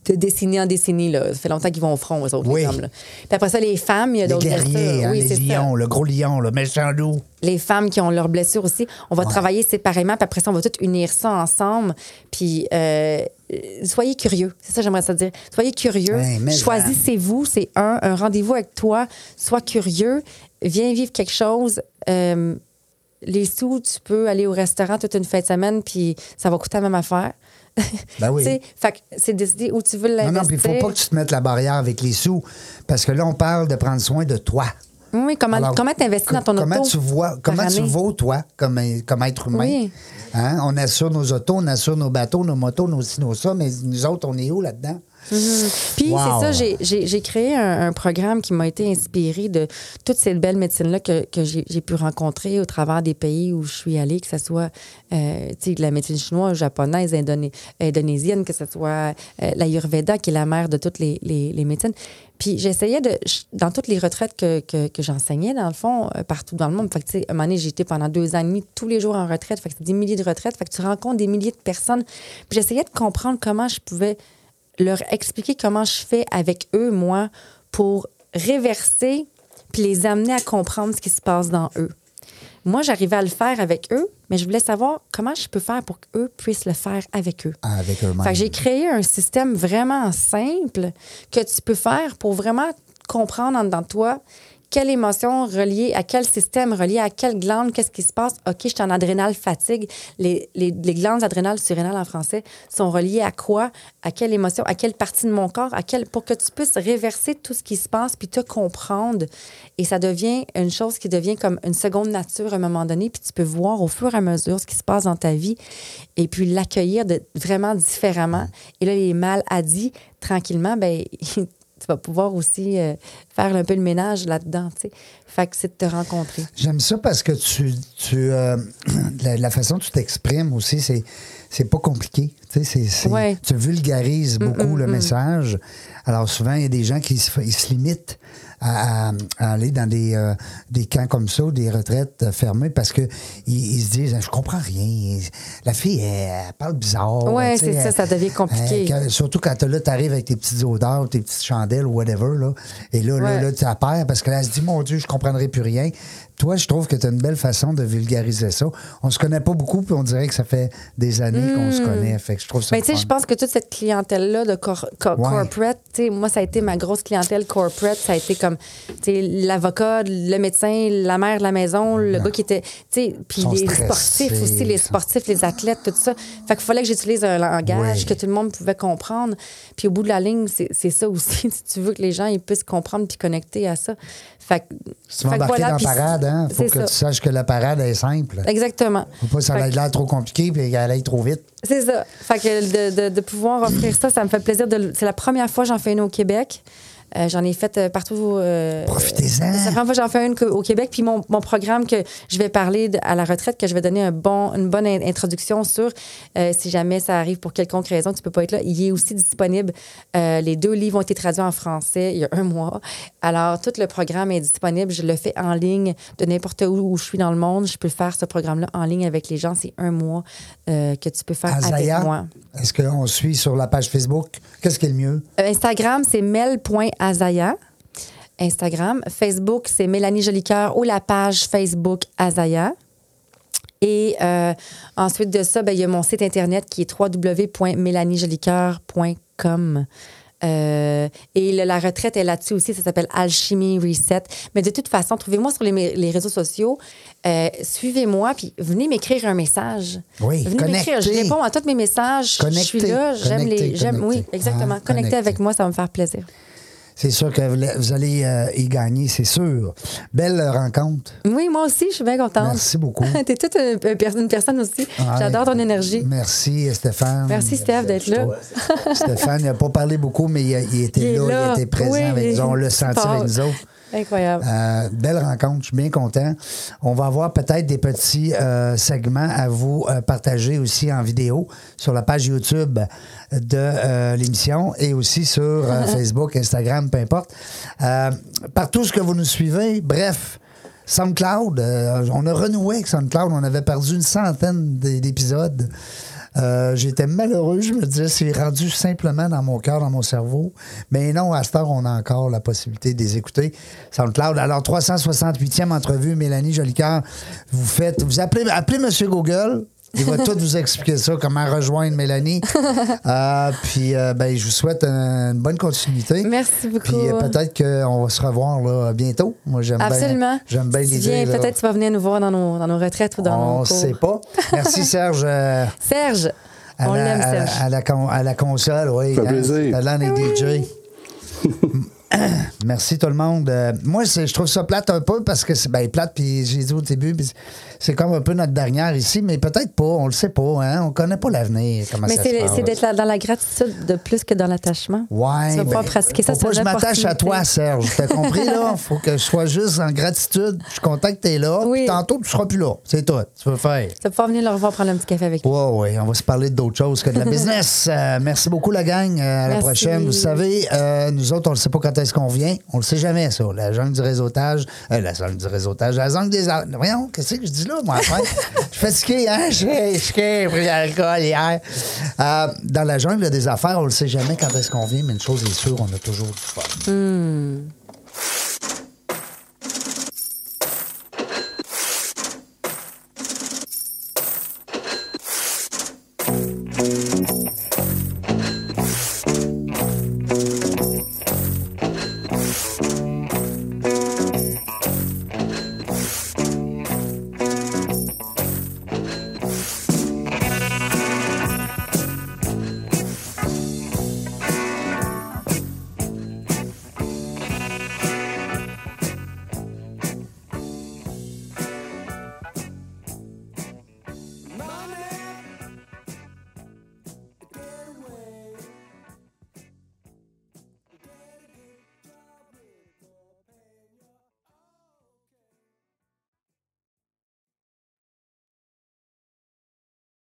de décennie en décennie, là. Ça fait longtemps qu'ils vont au front, eux autres, Oui. les hommes, là. Puis après ça, les femmes, il y a d'autres guerriers, blessures. hein, Oui, les ça lions, le gros lion, le méchant loup. les femmes qui ont leurs blessures aussi. On va travailler séparément, puis après ça, on va tout unir ça ensemble. Puis euh, soyez curieux. C'est ça, j'aimerais ça dire. Soyez curieux. Ouais, Choisissez-vous. C'est un, un rendez-vous avec toi. Sois curieux. Viens vivre quelque chose. Euh, les sous, tu peux aller au restaurant toute une fin de semaine, puis ça va coûter la même affaire. Ben oui. C'est décider où tu veux Non, l'investir. non, puis il faut pas que tu te mettes la barrière avec les sous, parce que là, on parle de prendre soin de toi. Oui, comment Alors, comment t'investis dans ton comment auto? Tu vois, comment tu vaux, toi, comme, comme être humain? Oui. Hein? On assure nos autos, on assure nos bateaux, nos motos, nos ci, nos ça, mais nous autres, on est où là-dedans? Puis Wow. c'est ça, j'ai- créé un, un programme qui m'a été inspiré de toute cette belle médecine-là que, que j'ai j'ai pu rencontrer au travers des pays où je suis allée, que ce soit euh, de la médecine chinoise, japonaise, indoné- indonésienne, que ce soit euh, l'Ayurveda, qui est la mère de toutes les, les, les médecines. Puis j'essayais de, dans toutes les retraites que, que, que j'enseignais, dans le fond, euh, partout dans le monde, fait que, à un moment donné, été pendant deux ans et demi tous les jours en retraite, fait que c'est des milliers de retraites, fait que tu rencontres des milliers de personnes. Puis j'essayais de comprendre comment je pouvais leur expliquer comment je fais avec eux, moi, pour réverser puis les amener à comprendre ce qui se passe dans eux. Moi, j'arrivais à le faire avec eux, mais je voulais savoir comment je peux faire pour qu'eux puissent le faire avec eux. Ah, Avec eux-mêmes. Fait que j'ai créé un système vraiment simple que tu peux faire pour vraiment comprendre en dedans de toi quelle émotion reliée à quel système, reliée à quelle glande, qu'est-ce qui se passe? OK, je suis en adrénale fatigue. Les, les, glandes adrénales, surrénales en français, sont reliées à quoi? À quelle émotion? À quelle partie de mon corps? À quel, pour que tu puisses réverser tout ce qui se passe puis te comprendre. Et ça devient une chose qui devient comme une seconde nature à un moment donné. Puis tu peux voir au fur et à mesure ce qui se passe dans ta vie et puis l'accueillir vraiment différemment. Et là, les maladies, tranquillement, ben tu vas pouvoir aussi euh, faire un peu le ménage là-dedans, tu sais. Fait que c'est de te rencontrer. J'aime ça parce que tu, tu euh, la, façon dont tu t'exprimes aussi, c'est c'est pas compliqué. Tu sais, c'est, tu vulgarises mm, beaucoup mm, le mm. message. Alors souvent, il y a des gens qui se, ils se limitent à, aller dans des, euh, des camps comme ça, des retraites fermées, parce que ils, se disent Je comprends rien. La fille, elle, parle bizarre. Oui, c'est ça, ça devient compliqué. surtout quand là, tu arrives avec tes petites odeurs, tes petites chandelles ou whatever. Là, et là, là, là, tu perds parce que là, elle se dit Mon Dieu, je comprendrai plus rien. Toi, je trouve que tu as une belle façon de vulgariser ça. On se connaît pas beaucoup, puis on dirait que ça fait des années qu'on se hmm. connaît. Fait que je trouve ça. Mais tu sais, je pense que toute cette clientèle-là de corporate, moi, ça a été ma grosse clientèle corporate. Ça a été comme l'avocat, le médecin, la mère de la maison, le gars qui était. Puis les sportifs aussi, les sportifs, les athlètes, tout ça. Fait qu'il fallait que j'utilise un langage que tout le monde pouvait comprendre. Puis au bout de la ligne, c'est ça aussi. si tu veux que les gens ils puissent comprendre puis connecter à ça. Fait que, tu vas embarquer dans la parade, hein? Faut que tu saches que la parade est simple. Exactement. Faut pas que ça ait l'air trop compliqué puis qu'elle aille trop vite. C'est ça. Fait que de, de, de, pouvoir offrir ça, ça me fait plaisir. C'est la première fois que j'en fais une au Québec. Euh, j'en ai fait euh, partout. Euh, Profitez-en. Ça fait j'en fais une au Québec. Puis mon, mon, programme que je vais parler à la retraite, que je vais donner un bon, une bonne introduction sur, si jamais ça arrive pour quelconque raison, tu peux pas être là, il est aussi disponible. les deux livres ont été traduits en français il y a un mois. Alors, tout le programme est disponible. Je le fais en ligne de n'importe où où je suis dans le monde. Je peux faire ce programme-là en ligne avec les gens. C'est un mois que tu peux faire avec moi. Est-ce qu'on suit sur la page Facebook? Qu'est-ce qui est le mieux? Instagram, c'est mel.com Azaya. Instagram. Facebook, c'est Mélanie Jolicoeur ou la page Facebook Azaya. Et euh, ensuite de ça, ben, il y a mon site internet qui est www.mélaniejolicoeur.com. Euh, et la retraite est là-dessus aussi, ça s'appelle Alchimie Reset. Mais de toute façon, trouvez-moi sur les, réseaux sociaux, euh, suivez-moi, puis venez m'écrire un message. Oui, venez m'écrire. Je réponds à tous mes messages. je suis là, j'aime les. J'aime, oui, exactement. Ah, connectez avec moi, ça va me faire plaisir. C'est sûr que vous allez euh, y gagner, c'est sûr. Belle rencontre. Oui, moi aussi, je suis bien contente. Merci beaucoup. tu es toute une, personne aussi. J'adore ton énergie. Merci, Stéphane. Merci, Steph, d'être là. Stéphane, il n'a pas parlé beaucoup, mais il, était là, il était présent avec nous. On l'a senti avec nous autres. Incroyable. Euh, belle rencontre, je suis bien content. On va avoir peut-être des petits euh, segments à vous euh, partager aussi en vidéo sur la page YouTube de l'émission et aussi sur Facebook, Instagram, peu importe. partout ce que vous nous suivez, bref. SoundCloud, on a renoué avec SoundCloud, on avait perdu une centaine d'épisodes. Euh, j'étais malheureux. Je me disais, c'est rendu simplement dans mon cœur, dans mon cerveau. Mais non, à cette heure, on a encore la possibilité de les écouter. SoundCloud. Alors, 368e entrevue, Mélanie Jolicoeur. Vous faites, vous appelez, appelez M. Google. Il va tout vous expliquer ça, comment rejoindre Mélanie. Euh, puis, euh, ben, je vous souhaite une bonne continuité. Merci beaucoup. Puis, peut-être qu'on va se revoir là, bientôt. Moi, j'aime bien. Absolument. J'aime bien l'idée. Peut-être tu vas venir nous voir dans nos, dans nos retraites ou dans nos. On ne sait pas. Merci, Serge. Serge. on l'aime, Serge. À la, à la console, oui. Ça fait hein, plaisir. Talent des DJ. Merci tout le monde. Euh, moi, je trouve ça plate un peu parce que c'est ben, plate, puis j'ai dit au début, c'est comme un peu notre dernière ici, mais peut-être pas, on le sait pas, hein? on connaît pas l'avenir. Mais c'est d'être dans la gratitude de plus que dans l'attachement. Ouais. Tu vas pas pratiquer ça. Faut pas je m'attache à toi, Serge. T'as compris, là? Faut que je sois juste en gratitude. Je suis content que t'es là. Oui. Tantôt, tu seras plus là. C'est tout. Tu veux faire. Tu vas pouvoir venir le revoir prendre un petit café avec lui. Oui, oui. On va se parler d'autres choses que de la business. Euh, merci beaucoup, la gang. Euh, à la prochaine. Vous savez, nous autres, on ne sait pas quand est-ce qu'on vient. On le sait jamais, ça. La jungle du réseautage. la jungle du réseautage. La jungle des. Voyons, qu'est-ce que je dis là? Moi, après. je suis fatigué, hein? Suis pris l'alcool hier. Euh, dans la jungle des affaires, on ne sait jamais quand est-ce qu'on vient, mais une chose est sûre, on a toujours du fun. Hmm.